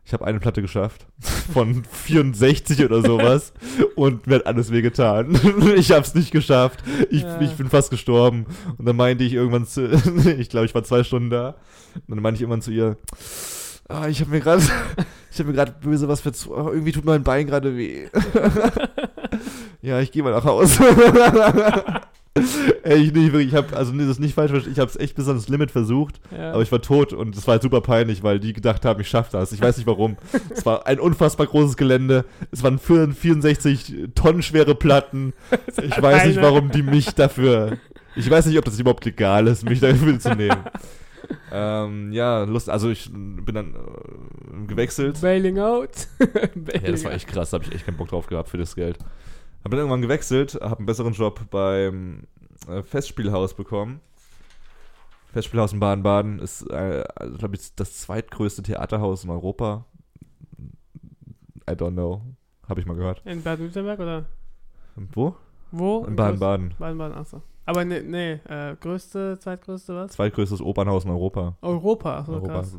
Ich habe eine Platte geschafft von 64 oder sowas und mir hat alles wehgetan. ich habe es nicht geschafft. Ich, Ja. ich bin fast gestorben. Und dann meinte ich irgendwann zu, ich glaube, ich war zwei Stunden da. Und dann meinte ich irgendwann zu ihr, ah, ich habe mir gerade, ich habe mir gerade böse was verzu, oh, irgendwie tut mein Bein gerade weh. ja, ich gehe mal nach Hause. Ey, ich nicht wirklich, ich habe also nee, das ist nicht falsch, ich habe es echt bis ans Limit versucht, Ja. aber ich war tot und es war halt super peinlich, weil die gedacht haben, ich schaffe das. Ich weiß nicht warum. es war ein unfassbar großes Gelände. Es waren 64 Tonnen schwere Platten. Ich weiß nicht, warum die mich dafür. Ich weiß nicht, ob das überhaupt legal ist, mich dafür zu nehmen. ähm, ja, Lust, also ich bin dann äh, gewechselt. Bailing out. Bailing Ja, das war echt krass, da habe ich echt keinen Bock drauf gehabt für das Geld. Hab dann irgendwann gewechselt, habe einen besseren Job beim äh, Festspielhaus bekommen. Festspielhaus in Baden-Baden ist, äh, also, glaube ich, das zweitgrößte Theaterhaus in Europa. I don't know. Habe ich mal gehört. In Baden-Württemberg oder Wo? wo? In Baden-Baden. Baden-Baden, achso. Aber ne, nee, äh, größte, zweitgrößte was? Zweitgrößtes Opernhaus in Europa. Europa, achso, Europa. krass.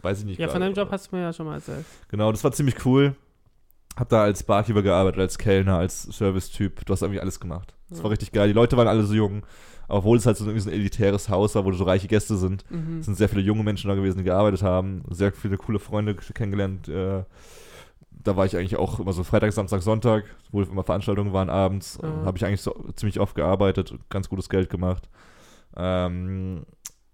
Weiß ich nicht. Ja, von gerade. deinem Job hast du mir ja schon mal erzählt. Genau, das war ziemlich cool. Hab da als Barkeeper gearbeitet, als Kellner, als Service-Typ. Du hast irgendwie alles gemacht. Das war richtig geil. Die Leute waren alle so jung. Obwohl es halt so, irgendwie so ein elitäres Haus war, wo so reiche Gäste sind. Mhm. Es sind sehr viele junge Menschen da gewesen, die gearbeitet haben. Sehr viele coole Freunde kennengelernt. Äh, da war ich eigentlich auch immer so Freitag, Samstag, Sonntag, wo immer Veranstaltungen waren abends. Ja. Habe ich eigentlich so ziemlich oft gearbeitet ganz gutes Geld gemacht. Ähm,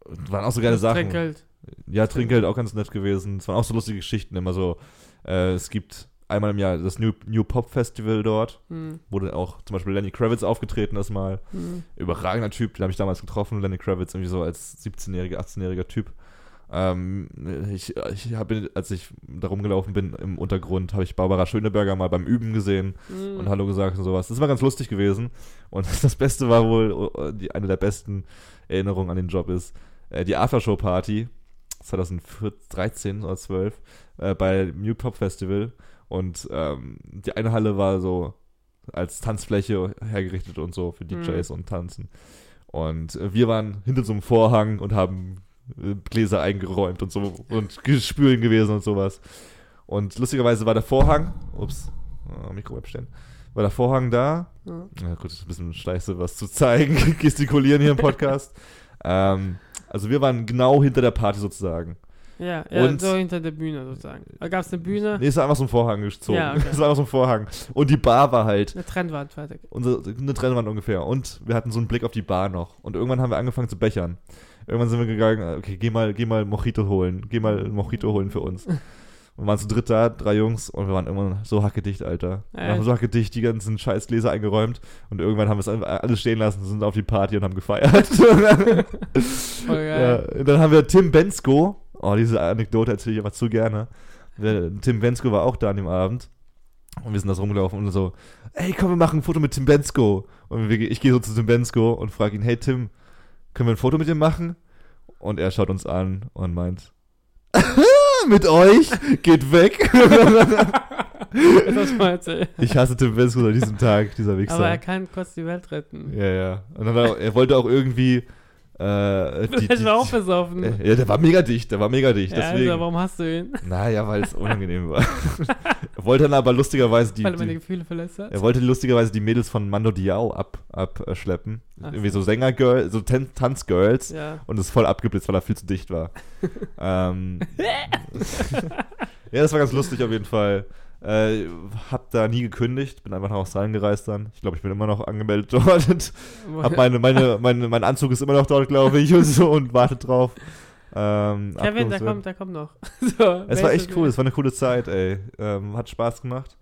waren auch so geile Sachen. Trinkgeld. Ja, Trinkgeld auch ganz nett gewesen. Es waren auch so lustige Geschichten, immer so. Äh, es gibt einmal im Jahr das New, New Pop Festival dort, Hm. wo dann auch zum Beispiel Lenny Kravitz aufgetreten ist mal. Hm. Überragender Typ, den habe ich damals getroffen, Lenny Kravitz, irgendwie so als 17-jähriger, 18-jähriger Typ. Ähm, ich, ich habe, als ich da rumgelaufen bin im Untergrund, habe ich Barbara Schöneberger mal beim Üben gesehen Hm. und Hallo gesagt und sowas. Das war ganz lustig gewesen. Und das Beste war wohl, äh, die, eine der besten Erinnerungen an den Job ist, äh, die Aftershow-Party 2013 oder 12 äh, bei New Pop Festival. Und ähm, die eine Halle war so als Tanzfläche hergerichtet und so für DJs und Tanzen. Und äh, wir waren hinter so einem Vorhang und haben äh, Gläser eingeräumt und so und spülen gewesen und sowas. Und lustigerweise war der Vorhang, ups, äh, Mikro abstellen, war der Vorhang da. Ja. Ja, gut, ist ein bisschen scheiße, was zu zeigen, gestikulieren hier im Podcast. ähm, also wir waren genau hinter der Party sozusagen. Ja, ja Und- so hinter der Bühne sozusagen. Da gab es eine Bühne, Nee, war einfach so ein Vorhang gezogen. Ja, okay. War einfach so ein Vorhang. Und die Bar war halt eine Trennwand, fertig. unsere, eine Trennwand ungefähr. Und wir hatten so einen Blick auf die Bar noch. Und irgendwann haben wir angefangen zu bechern. Irgendwann sind wir gegangen, okay, geh mal, geh mal Mojito holen. Geh mal Mojito holen für uns. Und waren zu dritt da, drei Jungs, und wir waren irgendwann so hackedicht, Alter. Wir haben so hackedicht die ganzen scheiß Gläser eingeräumt. Und irgendwann haben wir es alles stehen lassen, sind auf die Party und haben gefeiert. Voll ja, dann haben wir Tim Bensko. Oh, diese Anekdote erzähle ich aber zu gerne. Tim Bensko war auch da an dem Abend. Und wir sind das rumgelaufen und so, ey, komm, wir machen ein Foto mit Tim Bensko. Und wir, ich gehe so zu Tim Bensko und frage ihn, hey Tim, können wir ein Foto mit dir machen? Und er schaut uns an und meint, mit euch? Geht weg. das erzählen. ich hasse Tim Bensko seit diesem Tag, dieser Wichser. Aber er kann kurz die Welt retten. ja, ja. Und dann, er wollte auch irgendwie äh, die, Vielleicht die, war auch besoffen. äh, ja, der war mega dicht, der war mega dicht. ja, deswegen. also, warum hast du ihn? Naja, weil es unangenehm war. er wollte dann aber lustigerweise die, Weil er meine die Gefühle verletzt hat? er wollte lustigerweise die Mädels von Mando Diao ab, abschleppen. Ach Irgendwie so. so Sänger-Girl, so Tan Tanzgirls. Ja. Und ist voll abgeblitzt, weil er viel zu dicht war. ähm, ja, das war ganz lustig auf jeden Fall. Äh, hab da nie gekündigt, bin einfach nach Australien gereist dann. Ich glaube, ich bin immer noch angemeldet dort. hab meine, meine, meine, mein Anzug ist immer noch dort, glaube ich, und so und wartet drauf. Ähm, Kevin, abgeholt kommt, der kommt noch. so, es war echt cool, es war eine coole Zeit, ey. Ähm, hat Spaß gemacht.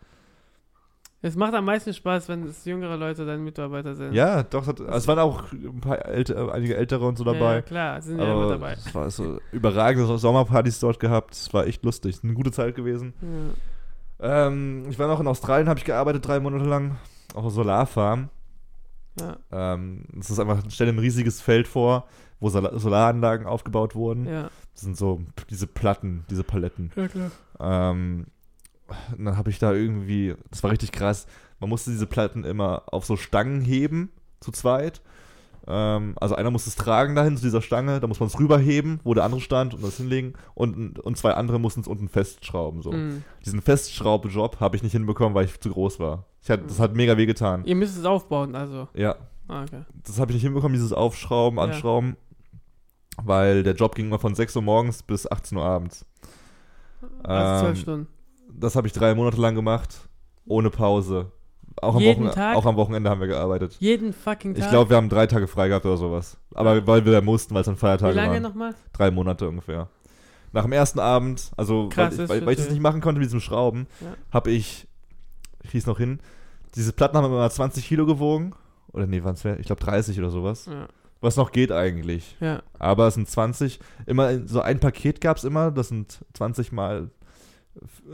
Es macht am meisten Spaß, wenn es jüngere Leute deine Mitarbeiter sind. Ja, doch, es, hat, es waren auch ein paar älte, einige Ältere und so Ja, dabei. Ja, klar, sind ja immer dabei. es war so überragende Sommerpartys dort gehabt. Es war echt lustig. Eine gute Zeit gewesen. Ja. Ähm, ich war noch in Australien, habe ich gearbeitet, drei Monate lang. Auf einer Solarfarm. Ja, Ähm, das ist einfach, stell dir ein riesiges Feld vor, wo Sol Solaranlagen aufgebaut wurden. ja. Das sind so diese Platten, diese Paletten. Ja, klar. Ähm, und dann habe ich da irgendwie, das war richtig krass, man musste diese Platten immer auf so Stangen heben, zu zweit. Ähm, also einer muss es tragen dahin zu dieser Stange, da muss man es rüberheben, wo der andere stand und das hinlegen und, und zwei andere mussten es unten festschrauben. So. Mhm. Diesen Festschraubjob habe ich nicht hinbekommen, weil ich zu groß war. Ich hat, das hat mega weh getan. Ihr müsst es aufbauen, also. Ja, Ah, okay. das habe ich nicht hinbekommen, dieses Aufschrauben, Ja. Anschrauben, weil der Job ging immer von 6 Uhr morgens bis 18 Uhr abends. Also zwölf Ähm, Stunden. Das habe ich drei Monate lang gemacht, ohne Pause. Auch am, Jeden Wochen Tag? auch am Wochenende haben wir gearbeitet. Jeden fucking Tag. Ich glaube, wir haben drei Tage frei gehabt oder sowas. Aber weil wir da mussten, weil es dann Wie Feiertage lange waren. nochmal? Drei Monate ungefähr. Nach dem ersten Abend, also Krass, weil, ich, weil, weil ich das nicht machen konnte mit diesem Schrauben, Ja. habe ich, ich hieß noch hin, diese Platten haben immer 20 Kilo gewogen. Oder nee, waren es Ich glaube 30 oder sowas. Ja. Was noch geht eigentlich. ja. Aber es sind 20, immer so ein Paket gab es immer, das sind 20 mal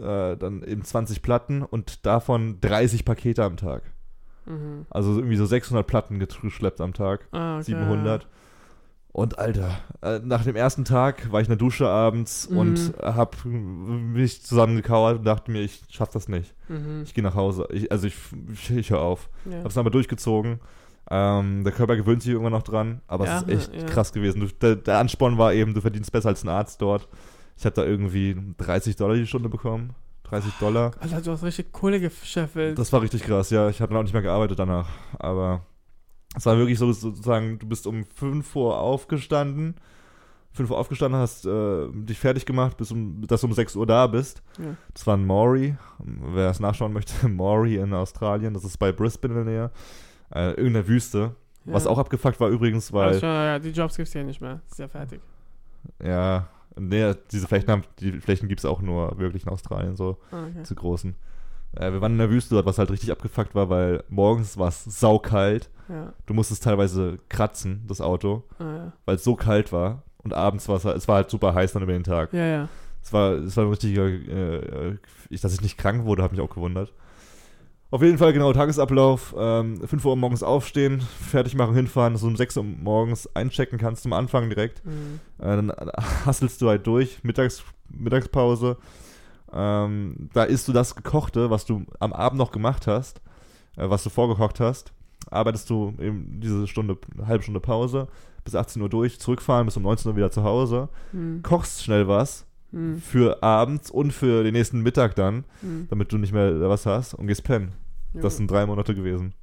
äh, dann eben 20 Platten und davon 30 Pakete am Tag. Mhm. Also irgendwie so 600 Platten geschleppt am Tag, Ah, okay. 700. Und Alter, äh, nach dem ersten Tag war ich in der Dusche abends Mhm. und hab mich zusammengekauert und dachte mir, ich schaff das nicht. Mhm. Ich gehe nach Hause. Ich, also ich, ich, ich höre auf. Ja. Hab's dann aber durchgezogen. Ähm, der Körper gewöhnt sich irgendwann noch dran, aber Ja, es ist echt ja. krass gewesen. Du, der, der Ansporn war eben, du verdienst besser als ein Arzt dort. Ich habe da irgendwie 30 Dollar die Stunde bekommen. 30 Dollar. Alter, du hast richtig Kohle gescheffelt. Das war richtig krass, ja. Ich habe dann auch nicht mehr gearbeitet danach. Aber es war wirklich so, sozusagen, du bist um 5 Uhr aufgestanden. 5 Uhr aufgestanden, hast äh, dich fertig gemacht, bis um, dass du um 6 Uhr da bist. Ja. Das war in Maury. Wer es nachschauen möchte, Maury in Australien. Das ist bei Brisbane in der Nähe. Äh, irgendeine Wüste. Was Ja. auch abgefuckt war übrigens, weil, schon, ja, die Jobs gibt's ja nicht mehr. Ist ja fertig. ja, Nee, diese Flächen, haben, die Flächen gibt es auch nur wirklich in Australien, so Ah, okay. zu großen. Äh, wir waren in der Wüste dort, was halt richtig abgefuckt war, weil morgens war es saukalt. Ja. Du musstest teilweise kratzen, das Auto, Ah, ja. weil es so kalt war. Und abends war es halt, es war halt super heiß dann über den Tag. Ja, ja. Es war, es war ein richtiger, äh, ich, dass ich nicht krank wurde, hat mich auch gewundert. Auf jeden Fall genau Tagesablauf. Ähm, 5 Uhr morgens aufstehen, fertig machen, hinfahren, dass du um 6 Uhr morgens einchecken kannst zum Anfang direkt. Mhm. Äh, dann hasselst du halt durch, Mittags, Mittagspause. Ähm, da isst du das Gekochte, was du am Abend noch gemacht hast, äh, was du vorgekocht hast. Arbeitest du eben diese Stunde, halbe Stunde Pause, bis 18 Uhr durch, zurückfahren, bis um 19 Uhr wieder zu Hause. Mhm. Kochst schnell was Mhm. für abends und für den nächsten Mittag dann, Mhm. damit du nicht mehr was hast und gehst pennen. Ja. Das sind drei Monate gewesen.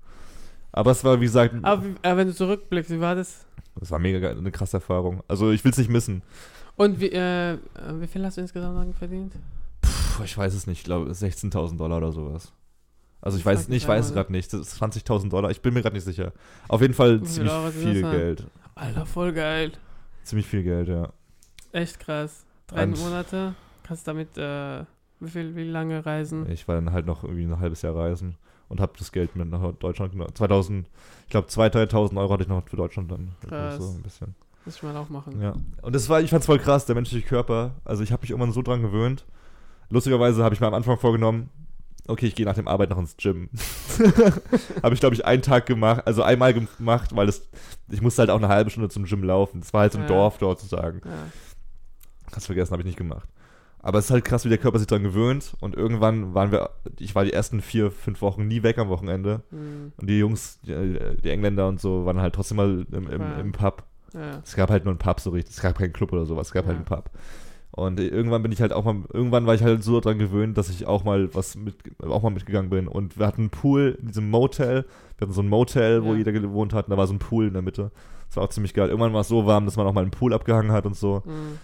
Aber es war, wie gesagt, Aber äh, wenn du zurückblickst, wie war das? das war mega geil, eine krasse Erfahrung. Also ich will es nicht missen. Und wie, äh, wie viel hast du insgesamt verdient? Puh, ich weiß es nicht, ich glaube 16.000 Dollar oder sowas. Also ich Das weiß nicht, ich weiß es gerade nicht. Das ist 20.000 Dollar, ich bin mir gerade nicht sicher. Auf jeden Fall ziemlich viel? Geld. Alter, voll geil. Ziemlich viel Geld, ja. Echt krass. Drei Und- Monate. Kannst damit, äh, wie viel, wie lange reisen? Ich war dann halt noch irgendwie ein halbes Jahr reisen und habe das Geld mit nach Deutschland genommen. 2000, ich glaube 2.000, 3.000 Euro hatte ich noch für Deutschland dann. Krass. So ein bisschen. Muss ich mal auch machen. Ja. Und das war, ich fand's voll krass, der menschliche Körper. Also ich habe mich irgendwann so dran gewöhnt. Lustigerweise habe ich mir am Anfang vorgenommen, okay, ich gehe nach dem Arbeit noch ins Gym. habe ich, glaube ich, einen Tag gemacht, also einmal gemacht, weil es, ich musste halt auch eine halbe Stunde zum Gym laufen. Das war halt im Ja. Dorf dort sozusagen. Ja. Kannst vergessen, habe ich nicht gemacht. Aber es ist halt krass, wie der Körper sich dran gewöhnt. Und irgendwann waren wir, ich war die ersten vier, fünf Wochen nie weg am Wochenende. Mhm. Und die Jungs, die, die Engländer und so, waren halt trotzdem mal im, im, Ja. im Pub. ja. Es gab halt nur einen Pub so richtig. Es gab keinen Club oder sowas. Es gab Ja. halt einen Pub. Und irgendwann bin ich halt auch mal, irgendwann war ich halt so dran gewöhnt, dass ich auch mal was mit, auch mal mitgegangen bin. Und wir hatten einen Pool in diesem Motel. Wir hatten so ein Motel, wo jeder gewohnt hat. Und da war so ein Pool in der Mitte. Das war auch ziemlich geil. Irgendwann war es so warm, dass man auch mal einen Pool abgehangen hat und so. Mhm.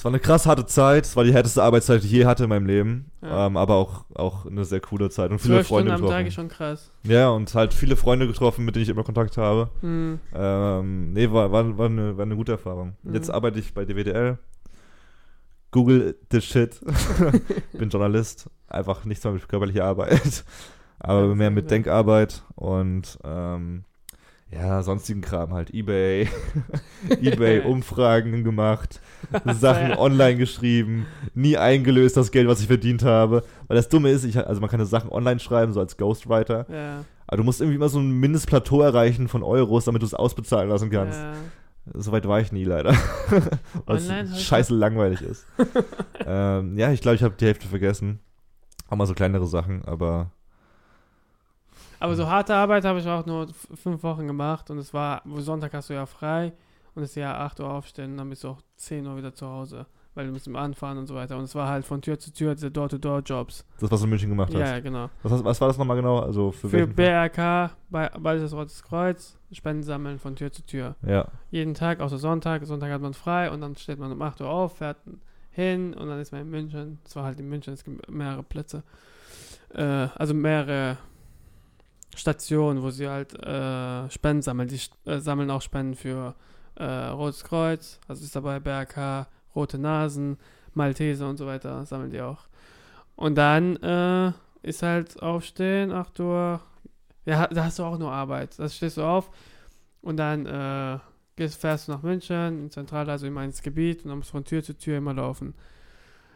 Es war eine krass harte Zeit. Es war die härteste Arbeitszeit, die ich je hatte in meinem Leben. Ja. Ähm, aber auch, auch eine sehr coole Zeit. Und viele Zwölf Freunde Stunden am Tag getroffen. schon krass. Ja, und halt viele Freunde getroffen, mit denen ich immer Kontakt habe. Mhm. Ähm, nee, war, war, war, eine, war eine gute Erfahrung. Mhm. Jetzt arbeite ich bei DWDL. Google the shit. Bin Journalist. Einfach nichts mehr mit körperlicher Arbeit. Aber mehr mit. Denkarbeit und ähm, ja, sonstigen Kram halt. Ebay. Ebay Umfragen gemacht. Sachen online geschrieben. Nie eingelöst das Geld, was ich verdient habe. Weil das Dumme ist, ich, also man kann ja Sachen online schreiben, so als Ghostwriter. Ja. Aber du musst irgendwie immer so ein Mindestplateau erreichen von Euros, damit du es ausbezahlen lassen kannst. ja. Soweit war ich nie, leider. Ich scheiße langweilig ist. ähm, ja, ich glaube, ich habe die Hälfte vergessen. Auch mal so kleinere Sachen, aber Aber so harte Arbeit habe ich auch nur fünf Wochen gemacht und es war, Sonntag hast du ja frei und es ist ja 8 Uhr aufstehen und dann bist du auch 10 Uhr wieder zu Hause, weil du musst immer anfahren und so weiter. Und es war halt von Tür zu Tür diese Door-to-Door-Jobs. das, was du in München gemacht hast. ja, genau. Was, was war das nochmal genau? Also für, Für BRK, bei Ballisches Rotes Kreuz, Spenden sammeln von Tür zu Tür. Ja, Jeden Tag, außer Sonntag. Sonntag hat man frei und dann steht man um 8 Uhr auf, fährt hin und dann ist man in München. Es war halt in München, es gibt mehrere Plätze. Äh, also mehrere Stationen, wo sie halt äh, Spenden sammeln. Die äh, sammeln auch Spenden für äh, Rotes Kreuz, also ist dabei BRK, Rote Nasen, Malteser und so weiter, sammeln die auch. Und dann äh, ist halt aufstehen, 8 Uhr. Ja, da hast du auch nur Arbeit. Da stehst du auf und dann äh, gehst, fährst du nach München, in Zentrale, also immer ins Gebiet und dann musst du von Tür zu Tür immer laufen.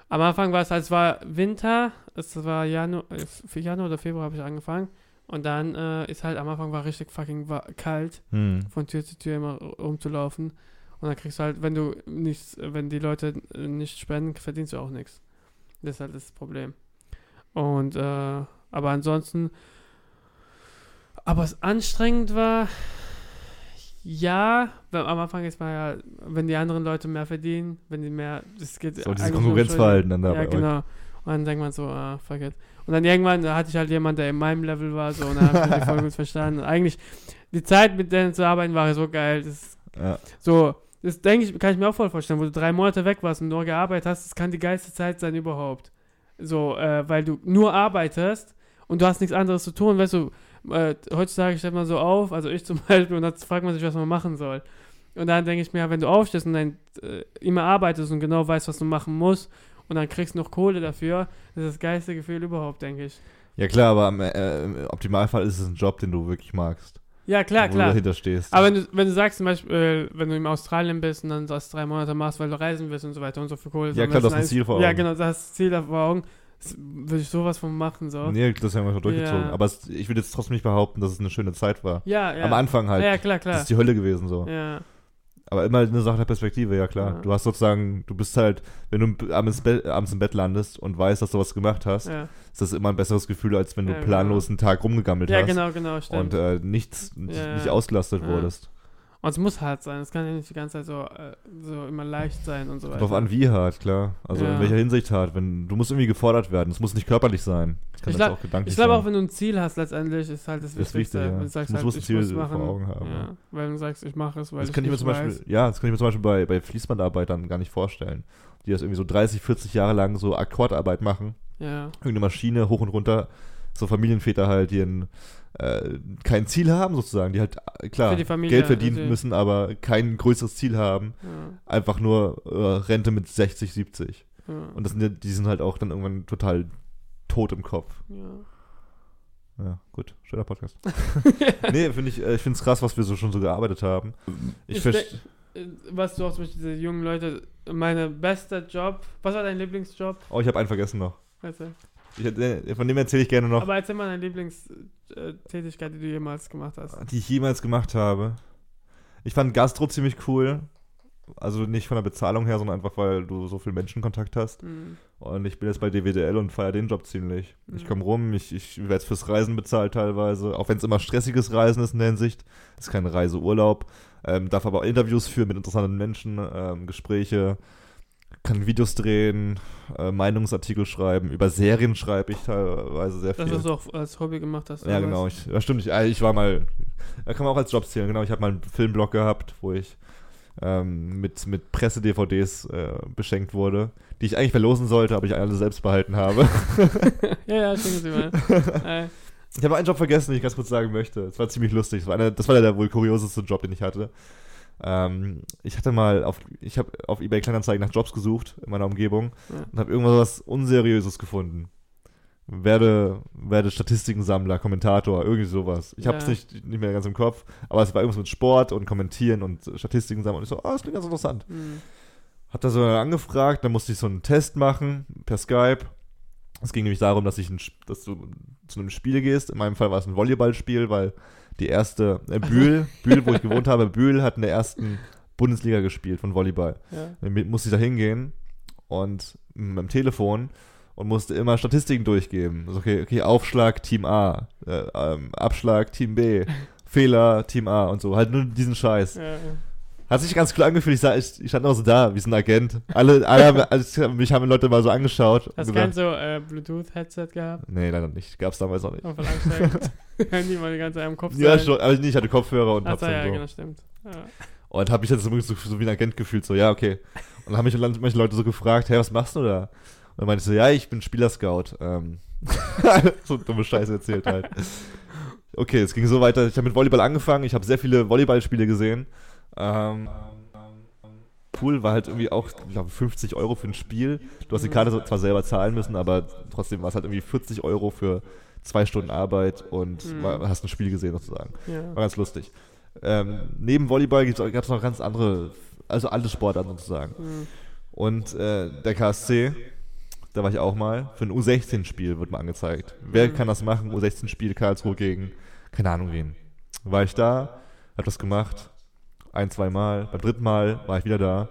Am Anfang war es, halt, es war Winter, es war Januar, äh, für Januar oder Februar habe ich angefangen. Und dann äh, ist halt am Anfang war richtig fucking kalt, hm. von Tür zu Tür immer rumzulaufen. Und dann kriegst du halt, wenn du nichts, wenn die Leute äh, nicht spenden, verdienst du auch nichts. Das ist halt das Problem. Und, äh, aber ansonsten, aber es anstrengend war, ja, weil am Anfang ist man ja, wenn die anderen Leute mehr verdienen, wenn die mehr, das geht so dieses Konkurrenzverhalten dann da ja, euch. genau. Und dann denkt man so, ah, fuck it. Und dann irgendwann da hatte ich halt jemanden, der in meinem Level war, so, und dann habe ich die voll gut verstanden. Und eigentlich, die Zeit mit denen zu arbeiten war so geil. Das Ja. so, das denke ich, kann ich mir auch voll vorstellen, wo du drei Monate weg warst und nur gearbeitet hast, das kann die geilste Zeit sein überhaupt. So, äh, weil du nur arbeitest und du hast nichts anderes zu tun, weißt du, äh, heutzutage stellt man so auf, also ich zum Beispiel, und dann fragt man sich, was man machen soll. Und dann denke ich mir, wenn du aufstehst und dann äh, immer arbeitest und genau weißt, was du machen musst und dann kriegst du noch Kohle dafür, das ist das geilste Gefühl überhaupt, denke ich. Ja klar, aber im, äh, im Optimalfall ist es ein Job, den du wirklich magst. Ja, klar, wo klar. du dahinter stehst. Aber wenn du, wenn du sagst zum Beispiel, äh, wenn du in Australien bist und dann das drei Monate machst, weil du reisen willst und so weiter und so für Kohle Ja, klar, du hast dann ein ist- Ziel vor Ja, Augen. genau, das hast das Ziel vor Augen. Das Würde ich sowas von machen, so. nee, das haben wir schon durchgezogen. Ja. Aber es, ich will jetzt trotzdem nicht behaupten, dass es eine schöne Zeit war. Ja, ja. Am Anfang halt. Ja, ja, klar, Das klar. ist die Hölle gewesen so. Ja, Aber immer eine Sache der Perspektive, ja klar. Ja. Du hast sozusagen, du bist halt, wenn du abends, Be- abends im Bett landest und weißt, dass du was gemacht hast, ja. ist das immer ein besseres Gefühl, als wenn du Ja, planlos einen Tag rumgegammelt ja hast genau, genau, und stimmt. äh, nichts, Ja. nicht ausgelastet Ja. wurdest. Und es muss hart sein. Es kann ja nicht die ganze Zeit so, äh, so immer leicht sein und so weiter. Drauf an, wie hart, klar. Also Ja. in welcher Hinsicht hart. Wenn, du musst irgendwie gefordert werden. Es muss nicht körperlich sein. Es kann Ich glaub- auch gedanklich Ich glaube auch, wenn du ein Ziel hast, letztendlich ist halt das Das Wichtigste. wichtig, ja. Wenn du sagst, Du halt, musst ein ich Ziel muss vor machen. Augen haben, Ja. Weil du sagst, ich mache es, weil das ich könnte ich mir zum Beispiel, weiß. ja, das könnte ich mir zum Beispiel bei, bei Fließbandarbeit gar nicht vorstellen. Die das irgendwie so 30, 40 Jahre lang so Akkordarbeit machen. Ja, Irgendeine Maschine hoch und runter. So Familienväter halt, die ein, äh, kein Ziel haben sozusagen. Die halt, äh, klar, Familie, Geld verdienen natürlich. müssen, aber kein größeres Ziel haben. ja, Einfach nur äh, Rente mit 60, 70. ja. Und das sind, die sind halt auch dann irgendwann total tot im Kopf. ja. Ja, gut. Schöner Podcast. nee, finde ich, äh, ich finde es krass, was wir so schon so gearbeitet haben. Ich, Ich verstehe. Äh, Was du auch zum Beispiel diese jungen Leute, meine bester Job, was war dein Lieblingsjob? Oh, ich habe einen vergessen noch. Weißt du? Ich, äh, von dem erzähle ich gerne noch, Aber erzähl mal deine Lieblingstätigkeit, die du jemals gemacht hast. die ich jemals gemacht habe. Ich fand Gastro ziemlich cool. Also nicht von der Bezahlung her, sondern einfach, weil du so viel Menschenkontakt hast. Hm. Und ich bin jetzt bei DWDL und feiere den Job ziemlich. Ich Mhm. komme rum, ich, ich werde fürs Reisen bezahlt teilweise, auch wenn es immer stressiges Reisen ist in der Hinsicht. Das ist kein Reiseurlaub. Ähm, darf aber auch Interviews führen mit interessanten Menschen, ähm, Gespräche, kann Videos drehen, äh, Meinungsartikel schreiben, über Serien schreibe ich teilweise sehr Das, viel. was du auch als Hobby gemacht hast. Ja, oder genau. Ich, ja, stimmt. Ich, äh, ich war mal, da kann man auch als Job zählen. Genau, ich habe mal einen Filmblog gehabt, wo ich ähm, mit, mit Presse-DVDs äh, beschenkt wurde, die ich eigentlich verlosen sollte, aber ich alle selbst behalten habe. ja, ja, schicken Sie mal. äh, Ich habe einen Job vergessen, den ich ganz kurz sagen möchte. Es war ziemlich lustig. Das war, eine, das war der wohl kurioseste Job, den ich hatte. Ähm, ich hatte mal auf, ich habe auf eBay Kleinanzeigen nach Jobs gesucht in meiner Umgebung Ja. und habe irgendwas Unseriöses gefunden. Werde, werde Statistikensammler, Kommentator, irgendwie sowas. Ich habe es Ja. nicht, nicht mehr ganz im Kopf, aber es war irgendwas mit Sport und Kommentieren und Statistiken sammeln. Und ich so, oh, das klingt ganz interessant. hm. Hat da so angefragt, dann musste ich so einen Test machen per Skype. Es ging nämlich darum, dass ich ein, dass du zu einem Spiel gehst. In meinem Fall war es ein Volleyballspiel, weil die erste äh, Bühl, Bühl, wo ich gewohnt habe, Bühl hat in der ersten Bundesliga gespielt von Volleyball. ja. Dann musste ich da hingehen und mit dem Telefon und musste immer Statistiken durchgeben. Also okay, okay, Aufschlag Team A, äh, ähm, Abschlag Team B, Fehler Team A und so. Halt nur diesen Scheiß. Ja, ja. Hat sich ganz cool angefühlt. Ich, sah, ich, ich stand auch so da, wie so ein Agent. Alle, alle haben, also, mich haben Leute mal so angeschaut. Hast du kein so äh, Bluetooth-Headset gehabt? nee, leider nicht. Gab's damals auch nicht. Ansteigend. Handy mal die ganze Zeit am Kopf Ja, schon. Aber nicht, ich hatte Kopfhörer und hab's Achso, dann ja, so. genau, stimmt. Ja. Und hab mich jetzt so, so, so wie ein Agent gefühlt. So, ja, okay. Und dann haben mich dann manche Leute so gefragt, hey, was machst du da? Und dann meinte ich so, ja, ich bin Spielerscout. Ähm, so dumme Scheiße erzählt halt. Okay, es ging so weiter. Ich habe mit Volleyball angefangen. Ich habe sehr viele Volleyballspiele gesehen. Ähm, Pool war halt irgendwie auch, ich glaube, 50 Euro für ein Spiel. Du hast die Karte zwar selber zahlen müssen, aber trotzdem war es halt irgendwie 40 Euro für zwei Stunden Arbeit und Mhm. war, hast ein Spiel gesehen sozusagen. War Ja. ganz lustig. Ähm, neben Volleyball gab es noch ganz andere, also alle Sportarten sozusagen. Hm. Und äh, der KSC, da war ich auch mal, für ein U16-Spiel wird mal angezeigt. Wer Mhm. kann das machen? U16-Spiel Karlsruhe gegen, keine Ahnung wen. War ich da, hab das gemacht, ein, zwei Mal. Beim dritten Mal war ich wieder da.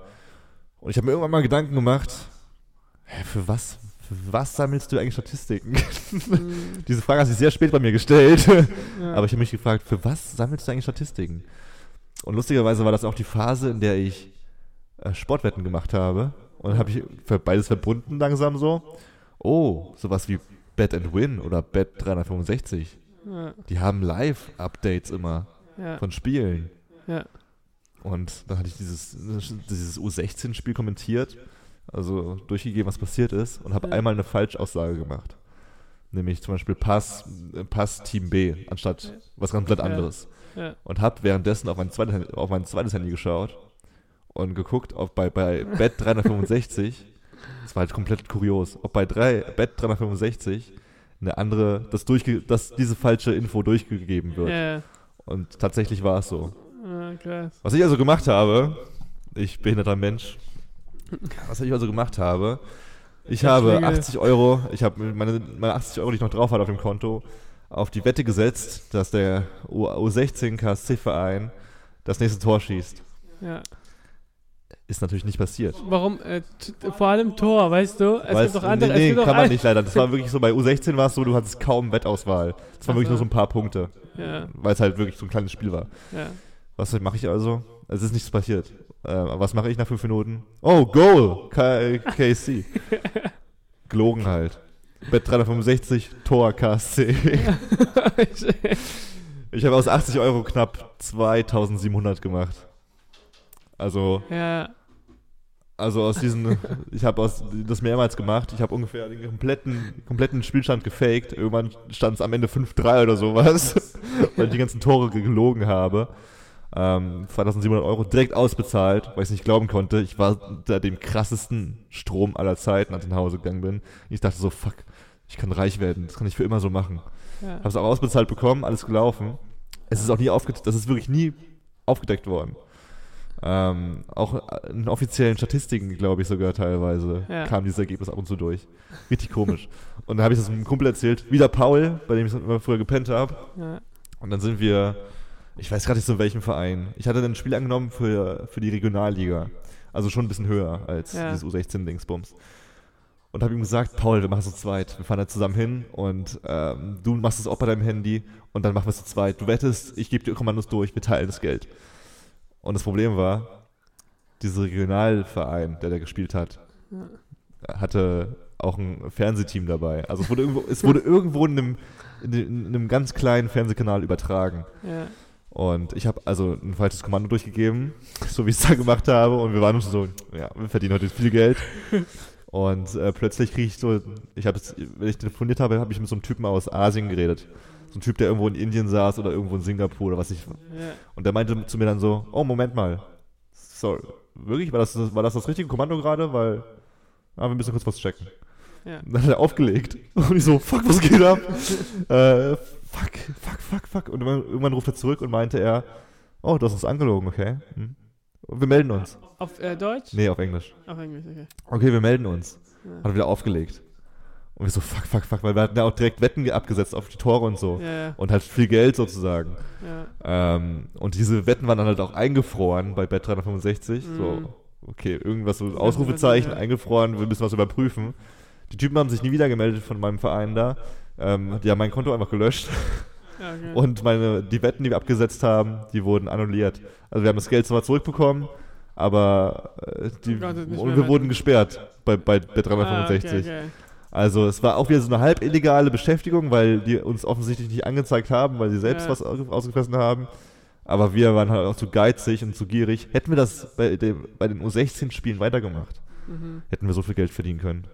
Und ich habe mir irgendwann mal Gedanken gemacht, hä, für was, für was sammelst du eigentlich Statistiken? Hm. Diese Frage hat sich sehr spät bei mir gestellt. Ja. Aber ich habe mich gefragt, für was sammelst du eigentlich Statistiken? Und lustigerweise war das auch die Phase, in der ich äh, Sportwetten gemacht habe. Und dann habe ich für beides verbunden langsam so. Oh, sowas wie Bet and Win oder Bet 365. ja. Die haben Live-Updates immer Ja. von Spielen. Ja. Und dann hatte ich dieses, dieses U16-Spiel kommentiert, also durchgegeben, was passiert ist, und habe Ja. einmal eine Falschaussage gemacht. nämlich zum Beispiel Pass, Pass Team B, anstatt was komplett Ja. anderes. Ja. Und habe währenddessen auf mein, zweites, Handy- auf mein zweites Handy geschaut und geguckt, ob bei, bei Bet 365, das war halt komplett kurios, ob bei drei, Bet 365 eine andere, dass, durchge dass diese falsche Info durchgegeben wird. Ja. Und tatsächlich war es so. Krass. Was ich also gemacht habe, ich behinderter Mensch, was ich also gemacht habe, ich habe Schlingel. 80 Euro, ich habe meine, meine 80 Euro, die ich noch drauf hatte auf dem Konto, auf die Wette gesetzt, dass der U- U16 KSC-Verein das nächste Tor schießt. Ja. Ist natürlich nicht passiert. Warum? Äh, vor allem Tor, weißt du? Es Weißt- gibt doch andere. nee, nee kann man nicht leider. Das war wirklich so, bei U16 war es so, du hattest kaum Wettauswahl. Das waren Ach wirklich nur so ein paar Punkte, Ja, weil es halt wirklich so ein kleines Spiel war. ja. Was mache ich also? Es ist nichts passiert. Ähm, was mache ich nach fünf Minuten? Oh, Goal! K KC. Gelogen halt. Bet 365, Tor KSC. Ich habe aus 80 Euro knapp 2700 gemacht. Also, ja, also aus diesen, ich habe das mehrmals gemacht. Ich habe ungefähr den kompletten, kompletten Spielstand gefaked. Irgendwann stand es am Ende 5-3 oder sowas, weil ich die ganzen Tore gelogen habe. Ähm, 2700 Euro direkt ausbezahlt, weil ich es nicht glauben konnte. Ich war unter dem krassesten Strom aller Zeiten, als ich nach Hause gegangen bin. Ich dachte so, fuck, ich kann reich werden. Das kann ich für immer so machen. ja. Habe es auch ausbezahlt bekommen, alles gelaufen. Es ist auch nie aufgedeckt, das ist wirklich nie aufgedeckt worden. Ähm, auch in offiziellen Statistiken, glaube ich sogar teilweise, Ja. kam dieses Ergebnis ab und zu durch. Richtig komisch. Und dann habe ich das einem Kumpel erzählt, wieder Paul, bei dem ich immer früher gepennt habe. ja. Und dann sind wir, ich weiß gerade nicht so in welchem Verein. Ich hatte ein Spiel angenommen für, für die Regionalliga. Also schon ein bisschen höher als Ja. dieses U16-Dingsbums. Und habe ihm gesagt, Paul, wir machen es zu zweit. Wir fahren da zusammen hin und ähm, du machst es auch bei deinem Handy und dann machen wir es zu zweit. Du wettest, ich gebe dir Kommandos durch, wir teilen das Geld. Und das Problem war, dieser Regionalverein, der da gespielt hat, hatte auch ein Fernsehteam dabei. Also es wurde irgendwo, es wurde irgendwo in einem, in, in einem ganz kleinen Fernsehkanal übertragen. ja. Und ich habe also ein falsches Kommando durchgegeben, so wie ich es da gemacht habe. Und wir waren uns so, ja, wir verdienen heute viel Geld. Und äh, plötzlich kriege ich so, ich habe, wenn ich telefoniert habe, habe ich mit so einem Typen aus Asien geredet. So ein Typ, der irgendwo in Indien saß oder irgendwo in Singapur oder was ich. ja. Und der meinte zu mir dann so, oh, Moment mal. Sorry, wirklich? War das, war das das richtige Kommando gerade? Weil, ah, wir müssen kurz was checken. Ja. Und dann hat er aufgelegt. Und ich so, fuck, was geht ab? äh, fuck, fuck, fuck, fuck. Und irgendwann, ruft er zurück und meinte er, oh, du hast uns angelogen, okay. Hm. Wir melden uns. Auf äh, Deutsch? Nee, auf Englisch. Auf Englisch, okay. Okay, wir melden uns. Ja. Hat er wieder aufgelegt. Und wir so, fuck, fuck, fuck, weil wir hatten ja auch direkt Wetten abgesetzt auf die Tore und so. Ja, Und halt viel Geld sozusagen. ja. Ähm, und diese Wetten waren dann halt auch eingefroren bei Bet 365. Mhm. So, okay, irgendwas so Ausrufezeichen, eingefroren, wir müssen was überprüfen. Die Typen haben sich nie wieder gemeldet von meinem Verein da. Ähm, die haben mein Konto einfach gelöscht. ja okay. Und meine, die Wetten, die wir abgesetzt haben, die wurden annulliert. Also wir haben das Geld zwar zurückbekommen, aber äh, die, und wir wurden gesperrt bei, bei Ah, 365. okay, okay. Also es war auch wieder so eine halb illegale Beschäftigung, weil die uns offensichtlich nicht angezeigt haben, weil sie selbst Ja. was aus- ausgefressen haben. Aber wir waren halt auch zu geizig und zu gierig. Hätten wir das bei, dem, bei den U16-Spielen weitergemacht, Mhm. hätten wir so viel Geld verdienen können.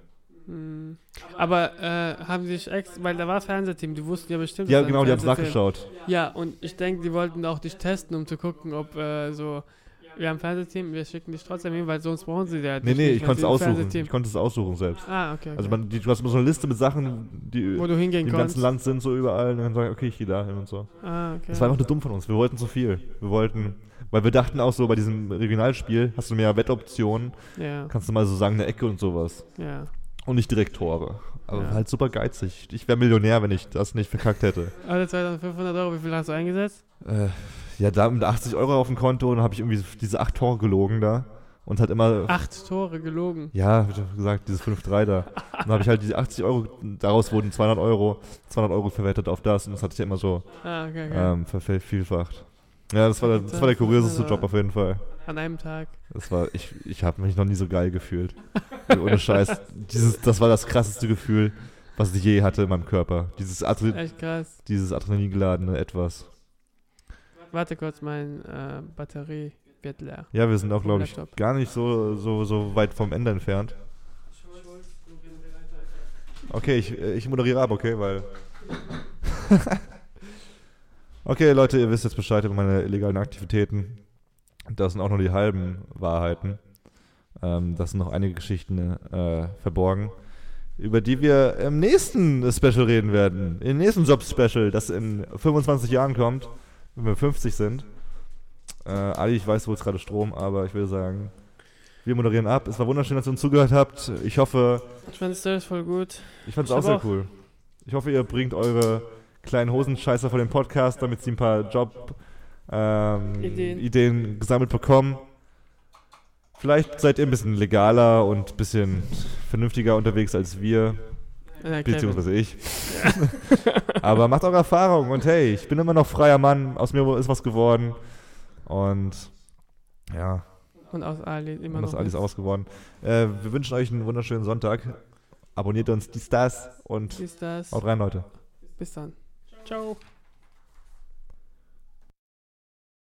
Mhm. Aber äh, haben sie sich extra, weil da war Fernsehteam, die wussten ja bestimmt. Ja, genau, die haben es nachgeschaut. Ja, und ich denke, die wollten auch dich testen, um zu gucken, ob äh, so, wir haben ein Fernsehteam, wir schicken dich trotzdem hin, weil sonst brauchen sie ja Nee, nee, ich konnte es aussuchen. Ich konnte es aussuchen selbst. Ah, okay. okay. Also man, die, du hast immer so eine Liste mit Sachen, die, Wo du die hingehen im konntest. ganzen Land sind, so überall. Und dann sagen, okay, ich gehe da hin und so. Ah, okay. Das war einfach nur dumm von uns. Wir wollten zu viel. Wir wollten, weil wir dachten auch so, bei diesem Regionalspiel hast du mehr Wettoptionen. Ja, Kannst du mal so sagen, eine Ecke und sowas. ja. Und nicht direkt Tore. Aber Ja. halt super geizig. Ich wäre Millionär, wenn ich das nicht verkackt hätte. Alle 2500 Euro, wie viel hast du eingesetzt? äh, ja, da mit 80 Euro auf dem Konto und dann habe ich irgendwie diese acht Tore gelogen da. Und halt immer. Acht Tore gelogen. Ja, wie gesagt, dieses 5-3 da. Dann habe ich halt diese 80 Euro, daraus wurden 200 Euro, 200 Euro verwertet auf das und das hatte ich ja immer so Ah, okay, okay. ähm, vervielfacht. Ja, das war, der, das war der kurioseste Job auf jeden Fall. An einem Tag. Das war, ich, ich habe mich noch nie so geil gefühlt. Ohne Scheiß. Dieses, das war das krasseste Gefühl, was ich je hatte in meinem Körper. Dieses, Adre Echt krass. dieses adrenalingeladene Etwas. Warte kurz, mein äh, Batterie wird leer. Ja, wir sind auch, glaube ich, Laptop. gar nicht so, so, so weit vom Ende entfernt. Okay, ich, ich moderiere ab, okay, weil. okay, Leute, ihr wisst jetzt Bescheid über meine illegalen Aktivitäten. Das sind auch nur die halben Wahrheiten. Ähm, das sind noch einige Geschichten äh, verborgen, über die wir im nächsten Special reden werden. Im nächsten Job-Special, das in 25 Jahren kommt, wenn wir 50 sind. Äh, Ali, ich weiß, wo ist gerade Strom, aber ich würde sagen, wir moderieren ab. Es war wunderschön, dass ihr uns zugehört habt. Ich hoffe. Ich fand es voll gut. Ich fand es auch sehr auch. cool. Ich hoffe, ihr bringt eure kleinen Hosenscheißer vor dem Podcast, damit sie ein paar Job ähm, Ideen. Gesammelt bekommen. Vielleicht seid ihr ein bisschen legaler und ein bisschen vernünftiger unterwegs als wir. Ja, beziehungsweise ich. Ja. Aber macht eure Erfahrung und hey, ich bin immer noch freier Mann, aus mir ist was geworden. Und ja. Und aus Ali immer und aus Ali ist aus geworden. Äh, wir wünschen euch einen wunderschönen Sonntag. Abonniert uns, die Stars und die Stars. haut rein, Leute. Bis dann. Ciao.